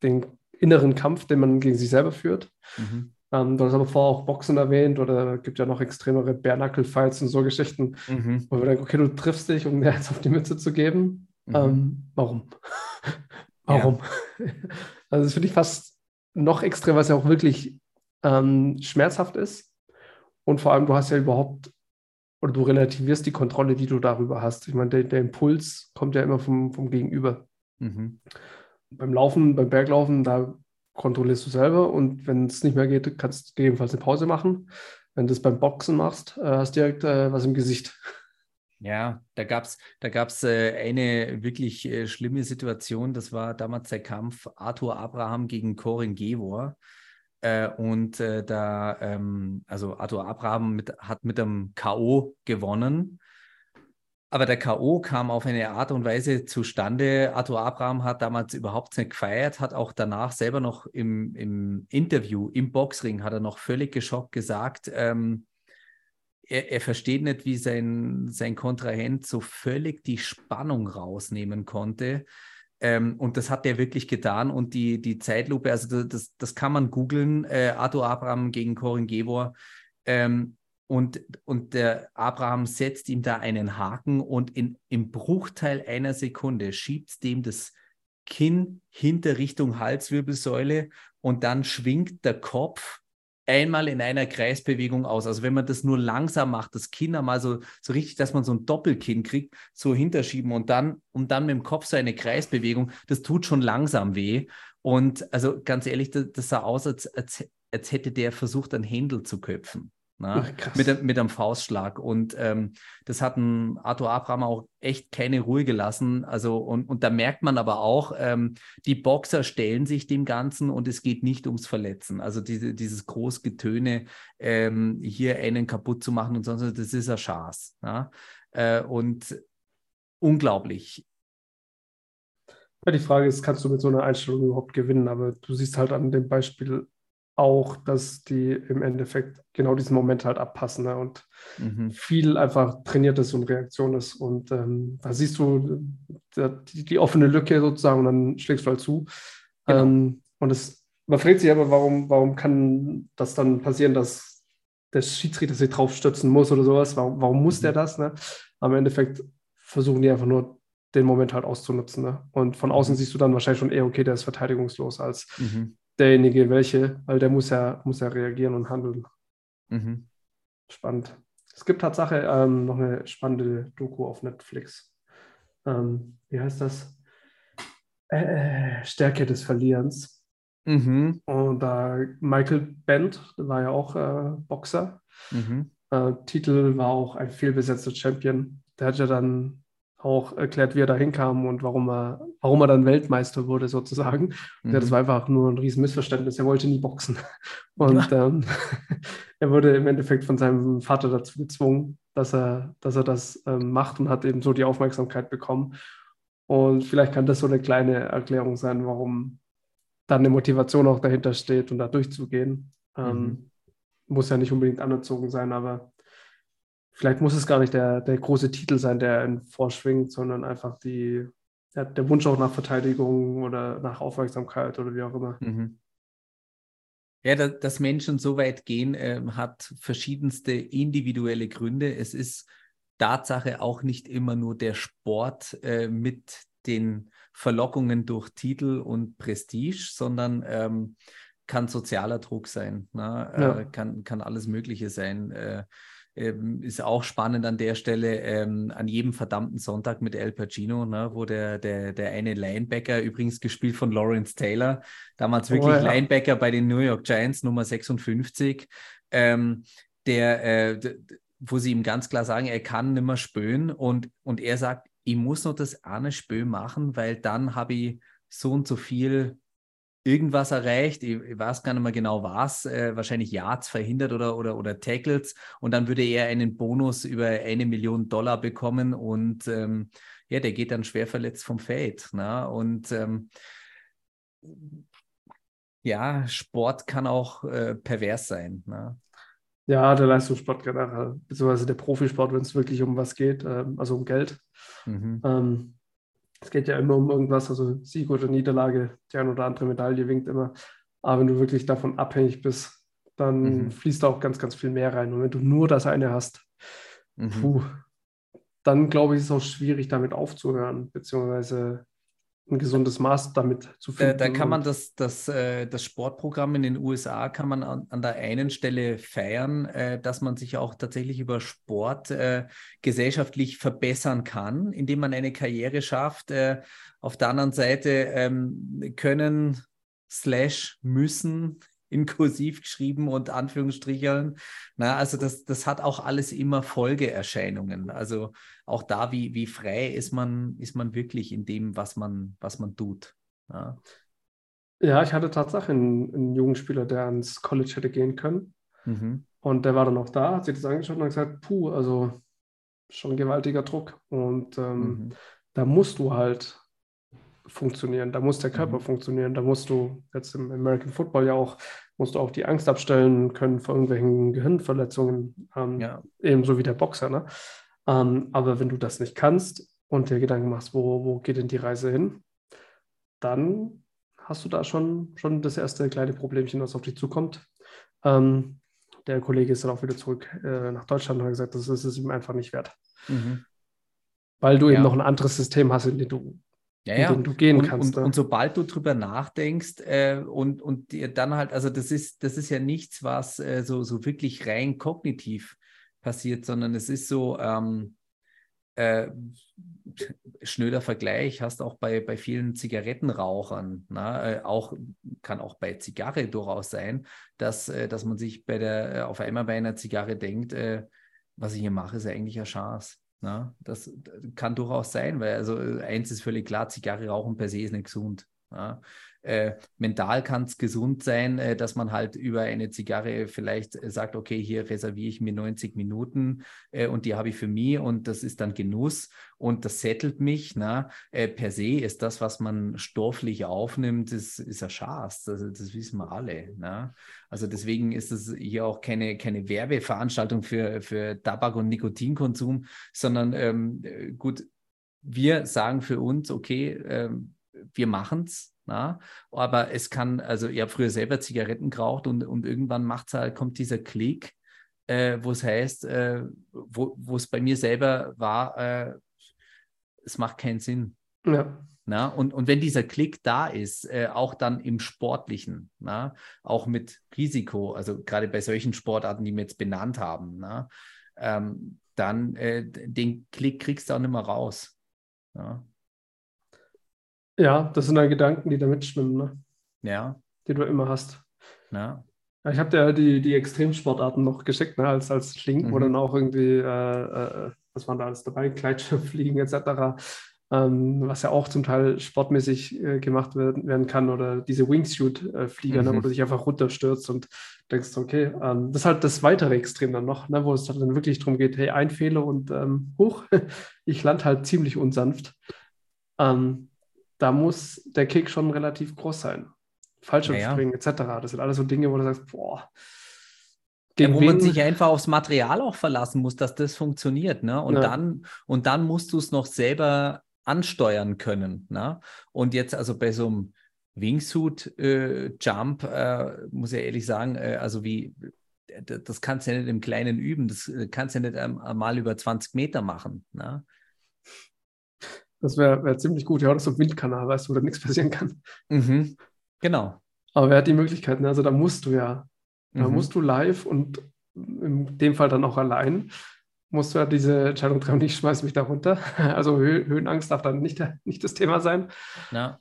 den inneren Kampf, den man gegen sich selber führt. Mhm. Ähm, du hast aber vorher auch Boxen erwähnt oder gibt ja noch extremere Bare-Knuckle-Fights und so Geschichten, mhm. wo wir denken, okay, du triffst dich, um dir jetzt *laughs* auf die Mütze zu geben. Mhm. Ähm, warum? *laughs* warum? Ja. *laughs* Also das finde ich fast noch extrem, was ja auch wirklich ähm, schmerzhaft ist. Und vor allem, du hast ja überhaupt, oder du relativierst die Kontrolle, die du darüber hast. Ich meine, der, der Impuls kommt ja immer vom, vom Gegenüber. Mhm. Beim Laufen, beim Berglaufen, da kontrollierst du selber und wenn es nicht mehr geht, kannst du gegebenenfalls eine Pause machen. Wenn du das beim Boxen machst, äh, hast du direkt äh, was im Gesicht. Ja, da gab es da gab's, äh, eine wirklich äh, schlimme Situation. Das war damals der Kampf Arthur Abraham gegen Corin Gewor. Äh, und äh, da, ähm, also Arthur Abraham mit, hat mit einem K.O. gewonnen. Aber der K.O. kam auf eine Art und Weise zustande. Arthur Abraham hat damals überhaupt nicht gefeiert, hat auch danach selber noch im, im Interview im Boxring, hat er noch völlig geschockt gesagt, ähm, er, er, versteht nicht, wie sein, sein Kontrahent so völlig die Spannung rausnehmen konnte. Ähm, und das hat er wirklich getan. Und die, die Zeitlupe, also das, das kann man googeln, äh, Arthur Abraham gegen Corin Gebor. Ähm, und, und der Abraham setzt ihm da einen Haken und in, im Bruchteil einer Sekunde schiebt dem das Kinn hinter Richtung Halswirbelsäule und dann schwingt der Kopf einmal in einer Kreisbewegung aus. Also wenn man das nur langsam macht, das Kinn einmal so, so richtig, dass man so ein Doppelkinn kriegt, so hinterschieben und dann, und dann mit dem Kopf so eine Kreisbewegung, das tut schon langsam weh. Und also ganz ehrlich, das, das sah aus, als, als, als hätte der versucht, einen Händel zu köpfen. Na, mit, mit einem Faustschlag. Und ähm, das hat ein Arthur Abraham auch echt keine Ruhe gelassen. Also, und, und da merkt man aber auch, ähm, die Boxer stellen sich dem Ganzen und es geht nicht ums Verletzen. Also diese, dieses Großgetöne, ähm, hier einen kaputt zu machen und sonst, das ist ein Schaß. Äh, und unglaublich. Ja, die Frage ist, kannst du mit so einer Einstellung überhaupt gewinnen? Aber du siehst halt an dem Beispiel auch, dass die im Endeffekt genau diesen Moment halt abpassen ne? und mhm. viel einfach trainiert ist und Reaktion ist. Und ähm, da siehst du die, die, offene Lücke sozusagen und dann schlägst du halt zu. Genau. Ähm, und es, man fragt sich aber, warum, warum kann das dann passieren, dass der Schiedsrichter sich drauf stürzen muss oder sowas? Warum, warum muss mhm. der das? Ne? Im Endeffekt versuchen die einfach nur den Moment halt auszunutzen. Ne? Und von außen mhm. siehst du dann wahrscheinlich schon eher, okay, der ist verteidigungslos, als mhm derjenige welche, weil der muss ja, muss ja reagieren und handeln. Mhm. Spannend. Es gibt Tatsache ähm, noch eine spannende Doku auf Netflix. Ähm, wie heißt das? Äh, Stärke des Verlierens. Mhm. Und da äh, Michael Bent, der war ja auch äh, Boxer. Mhm. Äh, Titel war auch ein fehlbesetzter Champion. Der hat ja dann auch erklärt, wie er da hinkam und warum er, warum er dann Weltmeister wurde, sozusagen. Mhm. Ja, das war einfach nur ein riesen Missverständnis. Er wollte nie boxen. Und ja. *laughs* ähm, *laughs* er wurde im Endeffekt von seinem Vater dazu gezwungen, dass er, dass er das ähm, macht und hat eben so die Aufmerksamkeit bekommen. Und vielleicht kann das so eine kleine Erklärung sein, warum dann eine Motivation auch dahinter steht und da durchzugehen. Ähm, mhm. Muss ja nicht unbedingt anerzogen sein, aber vielleicht muss es gar nicht der, der große Titel sein, der ihn vorschwingt, sondern einfach die, ja, der Wunsch auch nach Verteidigung oder nach Aufmerksamkeit oder wie auch immer. Mhm. Ja, da, dass Menschen so weit gehen, äh, hat verschiedenste individuelle Gründe. Es ist Tatsache auch nicht immer nur der Sport äh, mit den Verlockungen durch Titel und Prestige, sondern ähm, kann sozialer Druck sein, ne? ja. äh, kann, kann alles Mögliche sein. Äh, ähm, ist auch spannend an der Stelle, ähm, an jedem verdammten Sonntag mit El Pacino, ne, wo der, der, der eine Linebacker, übrigens gespielt von Lawrence Taylor, damals oh, wirklich oh, ja. Linebacker bei den New York Giants, Nummer 56, ähm, der, äh, wo sie ihm ganz klar sagen, er kann nicht mehr spüren und, und er sagt, ich muss noch das eine Spö machen, weil dann habe ich so und so viel irgendwas erreicht, ich, ich, weiß gar nicht mehr genau was, äh, wahrscheinlich Yards verhindert oder, oder, oder Tackles und dann würde er einen Bonus über eine Million Dollar bekommen und ähm, ja, der geht dann schwer verletzt vom Feld. Ne? Und ähm, ja, Sport kann auch äh, pervers sein. Ne? Ja, der Leistungssport generell, beziehungsweise der Profisport, wenn es wirklich um was geht, ähm, also um Geld. Mhm. Ähm, es geht ja immer um irgendwas, also Sieg oder Niederlage, die eine oder andere Medaille winkt immer. Aber wenn du wirklich davon abhängig bist, dann mhm. fließt da auch ganz, ganz viel mehr rein. Und wenn du nur das eine hast, mhm. puh, dann glaube ich, ist es auch schwierig, damit aufzuhören, beziehungsweise ein gesundes Maß damit zu finden. Da, da kann man das, das, äh, das Sportprogramm in den USA kann man an, an der einen Stelle feiern, äh, dass man sich auch tatsächlich über Sport äh, gesellschaftlich verbessern kann, indem man eine Karriere schafft. Auf der anderen Seite ähm, können slash müssen in Kursiv geschrieben und Anführungsstricheln. Na, also das, das hat auch alles immer Folgeerscheinungen. Also auch da, wie, wie frei ist man, ist man wirklich in dem, was man, was man tut. Ja, ja ich hatte tatsächlich einen, einen Jugendspieler, der ans College hätte gehen können. Mhm. Und der war dann auch da, hat sich das angeschaut und hat gesagt, puh, also schon gewaltiger Druck. Und ähm, mhm. da musst du halt funktionieren, da muss der Körper mhm. funktionieren, da musst du jetzt im American Football ja auch, musst du auch die Angst abstellen können vor irgendwelchen Gehirnverletzungen, ähm, ja. ebenso wie der Boxer. Ne? Ähm, aber wenn du das nicht kannst und dir Gedanken machst, wo, wo geht denn die Reise hin, dann hast du da schon, schon das erste kleine Problemchen, was auf dich zukommt. Ähm, der Kollege ist dann auch wieder zurück äh, nach Deutschland und hat gesagt, das ist es ihm einfach nicht wert. Mhm. Weil du ja. eben noch ein anderes System hast, in dem du ja, ja. du gehen und, kannst. Und, und, sobald du drüber nachdenkst äh, und, und dir dann halt, also das ist, das ist ja nichts, was äh, so, so wirklich rein kognitiv passiert, sondern es ist so, ähm, äh, schnöder Vergleich hast auch bei, bei vielen Zigarettenrauchern, na, äh, auch, kann auch bei Zigarre durchaus sein, dass, äh, dass man sich bei der, äh, auf einmal bei einer Zigarre denkt, äh, was ich hier mache, ist ja eigentlich eine Chance. Na, das kann durchaus sein, weil also eins ist völlig klar, Zigarre rauchen per se ist nicht gesund. Ja. Äh, mental kann es gesund sein, äh, dass man halt über eine Zigarre vielleicht äh, sagt, okay, hier reserviere ich mir 90 Minuten äh, und die habe ich für mich und das ist dann Genuss und das settelt mich. Na? Äh, per se ist das, was man stofflich aufnimmt, das ist ein Schatz, das, das wissen wir alle. Na? Also deswegen ist es hier auch keine, keine Werbeveranstaltung für, für Tabak- und Nikotinkonsum, sondern ähm, gut, wir sagen für uns, okay, ähm, wir machen es, na? Aber es kann, also ich habe früher selber Zigaretten geraucht und, und irgendwann macht's halt, kommt dieser Klick, äh, wo es heißt, äh, wo es bei mir selber war, äh, es macht keinen Sinn. Ja. Na? Und, und wenn dieser Klick da ist, äh, auch dann im Sportlichen, na? auch mit Risiko, also gerade bei solchen Sportarten, die wir jetzt benannt haben, na? Ähm, dann äh, den Klick kriegst du auch nicht mehr raus. Ja. Ja, das sind dann Gedanken, die da mitschwimmen, ne? Ja. Die du immer hast. Ja. Ich habe dir die, die Extremsportarten noch geschickt, ne, als, als Link, mhm. wo dann auch irgendwie, äh, äh, was waren da alles dabei, Gleitschirmfliegen etc., ähm, was ja auch zum Teil sportmäßig äh, gemacht werden, werden kann oder diese Wingsuit-Flieger, mhm. ne, wo mhm. du dich einfach runterstürzt und denkst, okay, ähm, das ist halt das weitere Extrem dann noch, ne, wo es dann wirklich darum geht, hey, ein Fehler und ähm, hoch, *laughs* ich lande halt ziemlich unsanft. Ähm, da muss der Kick schon relativ groß sein. Fallschirmspringen naja. etc. Das sind alles so Dinge, wo du sagst, boah. Ja, wo man sich einfach aufs Material auch verlassen muss, dass das funktioniert. Ne? Und, ja. dann, und dann musst du es noch selber ansteuern können. Ne? Und jetzt also bei so einem Wingsuit-Jump, äh, äh, muss ich ehrlich sagen, äh, also wie, das kannst du ja nicht im Kleinen üben, das äh, kannst du ja nicht einmal über 20 Meter machen. Ne? Das wäre wär ziemlich gut. Ja, das ist so ein Windkanal, weißt du, wo da nichts passieren kann. Mhm. Genau. Aber wer hat die Möglichkeiten? Also da musst du ja, da mhm. musst du live und in dem Fall dann auch allein, musst du ja diese Entscheidung treffen, ich schmeiße mich da runter. *laughs* Also Hö Höhenangst darf dann nicht, nicht das Thema sein. Ja.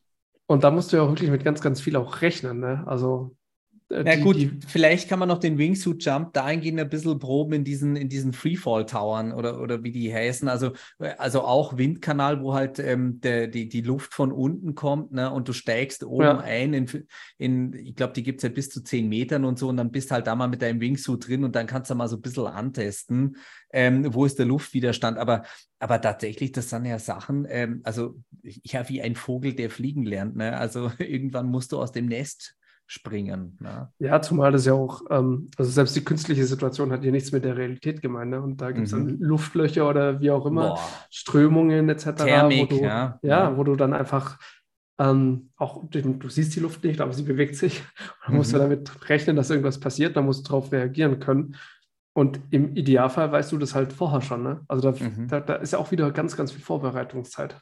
Und da musst du ja auch wirklich mit ganz, ganz viel auch rechnen. Ne? Also Na die, gut, die, vielleicht kann man noch den Wingsuit Jump dahingehend ein bisschen proben in diesen, in diesen Freefall-Towern oder, oder wie die heißen. Also, also auch Windkanal, wo halt ähm, der, die, die Luft von unten kommt ne, und du steigst oben ja. ein in, in ich glaube, die gibt es ja bis zu 10 Metern und so und dann bist halt da mal mit deinem Wingsuit drin und dann kannst du mal so ein bisschen antesten, ähm, wo ist der Luftwiderstand. Aber, aber tatsächlich, das sind ja Sachen, ähm, also ja, wie ein Vogel, der fliegen lernt. Ne? Also *laughs* irgendwann musst du aus dem Nest springen. Ne? Ja, zumal das ja auch, ähm, also selbst die künstliche Situation hat ja nichts mit der Realität gemeint. Ne? Und da gibt es mhm. dann Luftlöcher oder wie auch immer, Boah. Strömungen etc. Thermik, wo du, ja. ja. wo du dann einfach ähm, auch, du siehst die Luft nicht, aber sie bewegt sich. Da musst du mhm. damit rechnen, dass irgendwas passiert, da musst du darauf reagieren können. Und im Idealfall weißt du das halt vorher schon. Ne? Also da, mhm. da, da ist ja auch wieder ganz, ganz viel Vorbereitungszeit.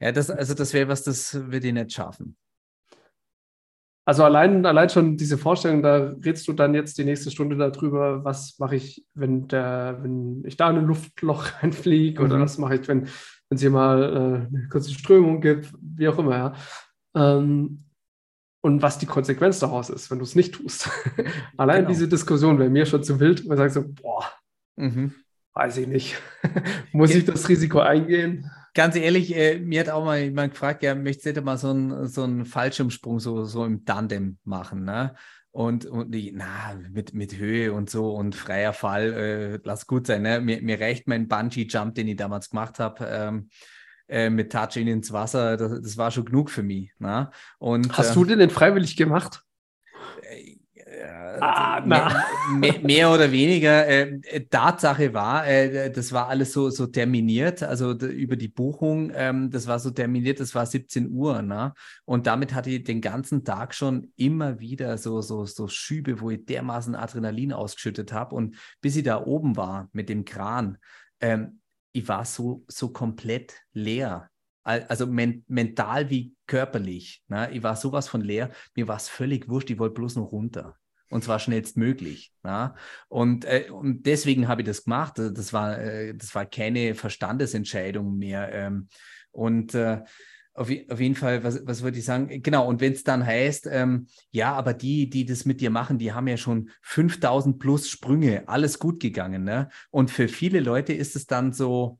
Ja, das, also das wäre was, das würde ich nicht schaffen. Also allein, allein schon diese Vorstellung, da redest du dann jetzt die nächste Stunde darüber, was mache ich, wenn der, wenn ich da in ein Luftloch *laughs* reinfliege mhm. oder was mache ich, wenn es hier mal äh, eine kurze Strömung gibt, wie auch immer, ja. Ähm, und was die Konsequenz daraus ist, wenn du es nicht tust. *laughs* allein genau. diese Diskussion wäre mir schon zu wild, man sagt so, boah, mhm. weiß ich nicht. *laughs* Muss ich das Risiko eingehen? Ganz ehrlich, äh, mir hat auch mal jemand gefragt, ja, möchtest du mal so einen so einen Fallschirmsprung so, so im Tandem machen, ne? Und, und die, na, mit, mit Höhe und so und freier Fall, äh, lass gut sein, ne? Mir, mir reicht mein Bungee-Jump, den ich damals gemacht habe. Ähm, äh, mit Touch in ins Wasser, das, das, war schon genug für mich. Ne? Und, Hast du den denn freiwillig gemacht? Ah, mehr, mehr, mehr, oder weniger. Äh, äh, Tatsache war, äh, das war alles so, so terminiert, also über die Buchung, ähm, das war so terminiert, das war 17 Uhr. Ne? Und damit hatte ich den ganzen Tag schon immer wieder so, so, so Schübe, wo ich dermaßen Adrenalin ausgeschüttet habe. Und bis ich da oben war mit dem Kran, ähm, ich war so, so komplett leer also men mental wie körperlich. Ne? Ich war sowas von leer, mir war es völlig wurscht, ich wollte bloß noch runter und zwar schnellstmöglich. Ja? Und, äh, und deswegen habe ich das gemacht. Also das war, äh, das war keine Verstandesentscheidung mehr. Ähm, und äh, auf, auf, jeden Fall, was, was würde ich sagen? Genau, und wenn es dann heißt, ähm, ja, aber die, die das mit dir machen, die haben ja schon 5000 plus Sprünge, alles gut gegangen. Ne? Und für viele Leute ist es dann so,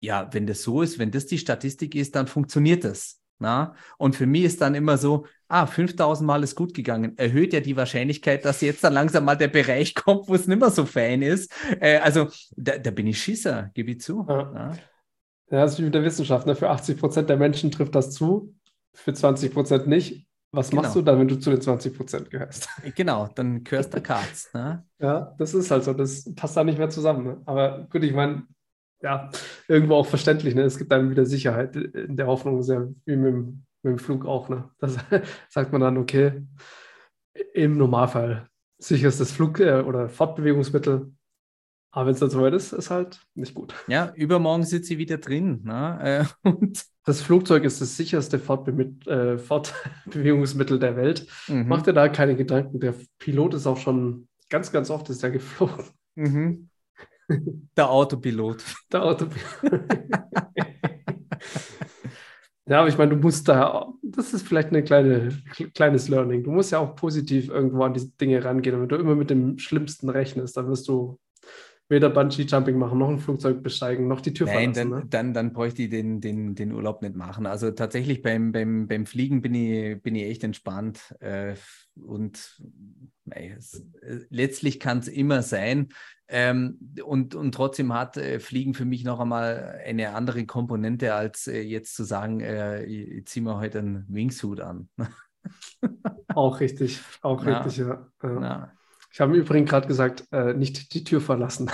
ja, wenn das so ist, wenn das die Statistik ist, dann funktioniert das. Na? Und für mich ist dann immer so, ah, 5000 Mal ist gut gegangen, erhöht ja die Wahrscheinlichkeit, dass jetzt dann langsam mal der Bereich *laughs* kommt, wo es nicht mehr so fein ist. Äh, also da, da, bin ich Schisser, gebe ich zu. Ja. ja. ja, das ist wie mit der Wissenschaft. Ne? Für 80 Prozent der Menschen trifft das zu, für 20 Prozent nicht. Was genau. machst du dann, wenn du zu den 20 Prozent gehörst? Genau, dann gehörst du Katz. Ne? *laughs* Ja, das ist halt so. Das passt da nicht mehr zusammen. Ne? Aber gut, ich meine, ja, irgendwo auch verständlich. Ne? Es gibt einem wieder Sicherheit in der Hoffnung, sehr wie mit dem, mit dem Flug auch. Ne? Das *laughs* sagt man dann, okay, im Normalfall sicherstes Flug- äh, oder Fortbewegungsmittel. Aber wenn es dann soweit ist, ist halt nicht gut. Ja, übermorgen sitzt sie wieder drin. Ne? Äh, *laughs* und das Flugzeug ist das sicherste Fortbe äh, Fortbewegungsmittel der Welt. Mhm. Macht dir da keine Gedanken. Der Pilot ist auch schon ganz, ganz oft ist er geflogen. Mhm. *laughs* Der Autopilot. Der Autopilot. ja, aber ich meine, du musst da, das ist vielleicht ein kleine, kleines Learning. Du musst ja auch positiv irgendwo an diese Dinge rangehen. Und wenn du immer mit dem Schlimmsten rechnest, dann wirst du weder Bungee-Jumping machen, noch ein Flugzeug besteigen, noch die Tür Nein, verlassen. Dann, ne? dann, dann bräuchte ich den, den, den Urlaub nicht machen. Also tatsächlich beim, beim, beim Fliegen bin ich, bin ich echt entspannt. Äh, und ey, es, äh, letztlich kann es immer sein. Ähm, und, und trotzdem hat äh, Fliegen für mich noch einmal eine andere Komponente, als äh, jetzt zu sagen, äh, ziehe mir heute einen Wingsuit an. *laughs* auch richtig, auch ja. richtig, ja. ja. Ich habe im Übrigen gerade gesagt, äh, nicht die Tür verlassen.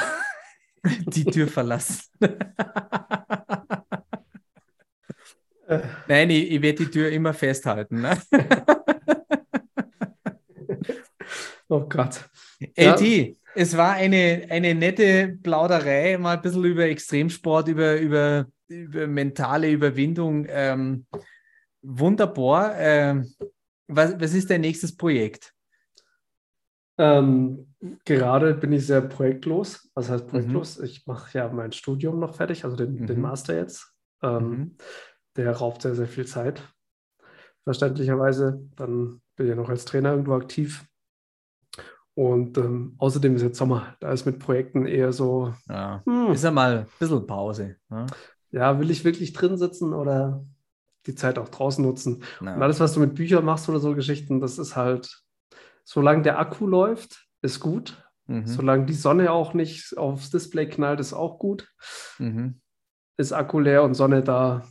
*laughs* die Tür verlassen. *laughs* Nein, ich, ich werde die Tür immer festhalten. Ne? Oh Gott. LT, ja. es war eine, eine nette Plauderei, mal ein bisschen über Extremsport, über, über, über mentale Überwindung. Ähm, wunderbar. Ähm, was, was ist dein nächstes Projekt? Ähm, gerade bin ich sehr projektlos. Was heißt projektlos? Mhm. Ich mache ja mein Studium noch fertig, also den, mhm. den Master jetzt. Ähm, mhm. Der raubt sehr, sehr viel Zeit. Verständlicherweise. Dann bin ja noch als Trainer irgendwo aktiv. Und ähm, außerdem ist jetzt Sommer, da ist mit Projekten eher so. Ja, hm, ist ja mal ein bisschen Pause. Ne? Ja, will ich wirklich drin sitzen oder die Zeit auch draußen nutzen? Ja. Und alles, was du mit Büchern machst oder so Geschichten, das ist halt, solange der Akku läuft, ist gut. Mhm. Solange die Sonne auch nicht aufs Display knallt, ist auch gut. Mhm. Ist Akku leer und Sonne da,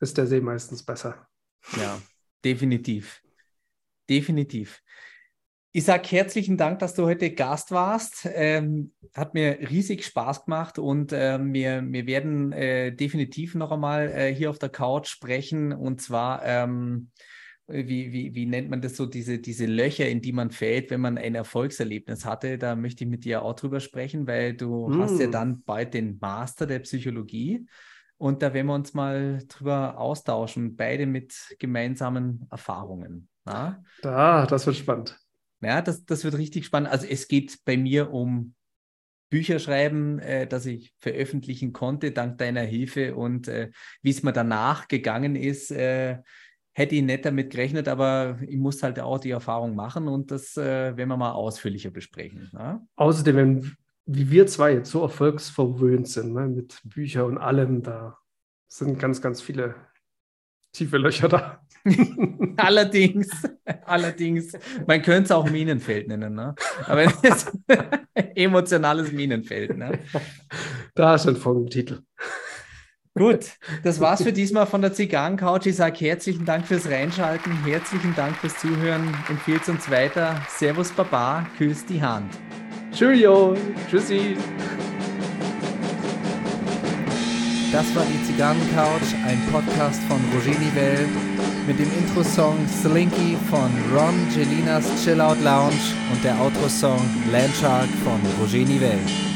ist der See meistens besser. Ja, definitiv. Definitiv. Ich sage herzlichen Dank, dass du heute Gast warst. Ähm, hat mir riesig Spaß gemacht und äh, wir, wir werden äh, definitiv noch einmal äh, hier auf der Couch sprechen und zwar, ähm, wie, wie, wie nennt man das so, diese, diese Löcher, in die man fällt, wenn man ein Erfolgserlebnis hatte. Da möchte ich mit dir auch drüber sprechen, weil du mm. hast ja dann bald den Master der Psychologie. Und da werden wir uns mal drüber austauschen, beide mit gemeinsamen Erfahrungen. Na? Da, das wird spannend. Ja, das, das wird richtig spannend. Also es geht bei mir um Bücher schreiben, äh, das ich veröffentlichen konnte, dank deiner Hilfe und äh, wie es mir danach gegangen ist, äh, hätte ich nicht damit gerechnet, aber ich muss halt auch die Erfahrung machen und das äh, werden wir mal ausführlicher besprechen. Ne? Außerdem, wenn, wie wir zwei jetzt so erfolgsverwöhnt sind, ne, mit Büchern und allem, da sind ganz, ganz viele tiefe Löcher da. *laughs* allerdings, *laughs* allerdings, man könnte es auch Minenfeld nennen, ne? aber es ist *laughs* emotionales Minenfeld. Ne? Da ist ein Folgentitel. Gut, das war's für diesmal von der Zigarrencouch. Ich sage herzlichen Dank fürs Reinschalten, herzlichen Dank fürs Zuhören. Empfehlt uns weiter. Servus Baba, küsst die Hand. Cheerio, tschüssi. Das war die Zigarrencouch, ein Podcast von Roger Nivelle mit dem Intro-Song Slinky von Ron Gelinas Chill Out Lounge und der Outro-Song Landshark von Roger Nivelle.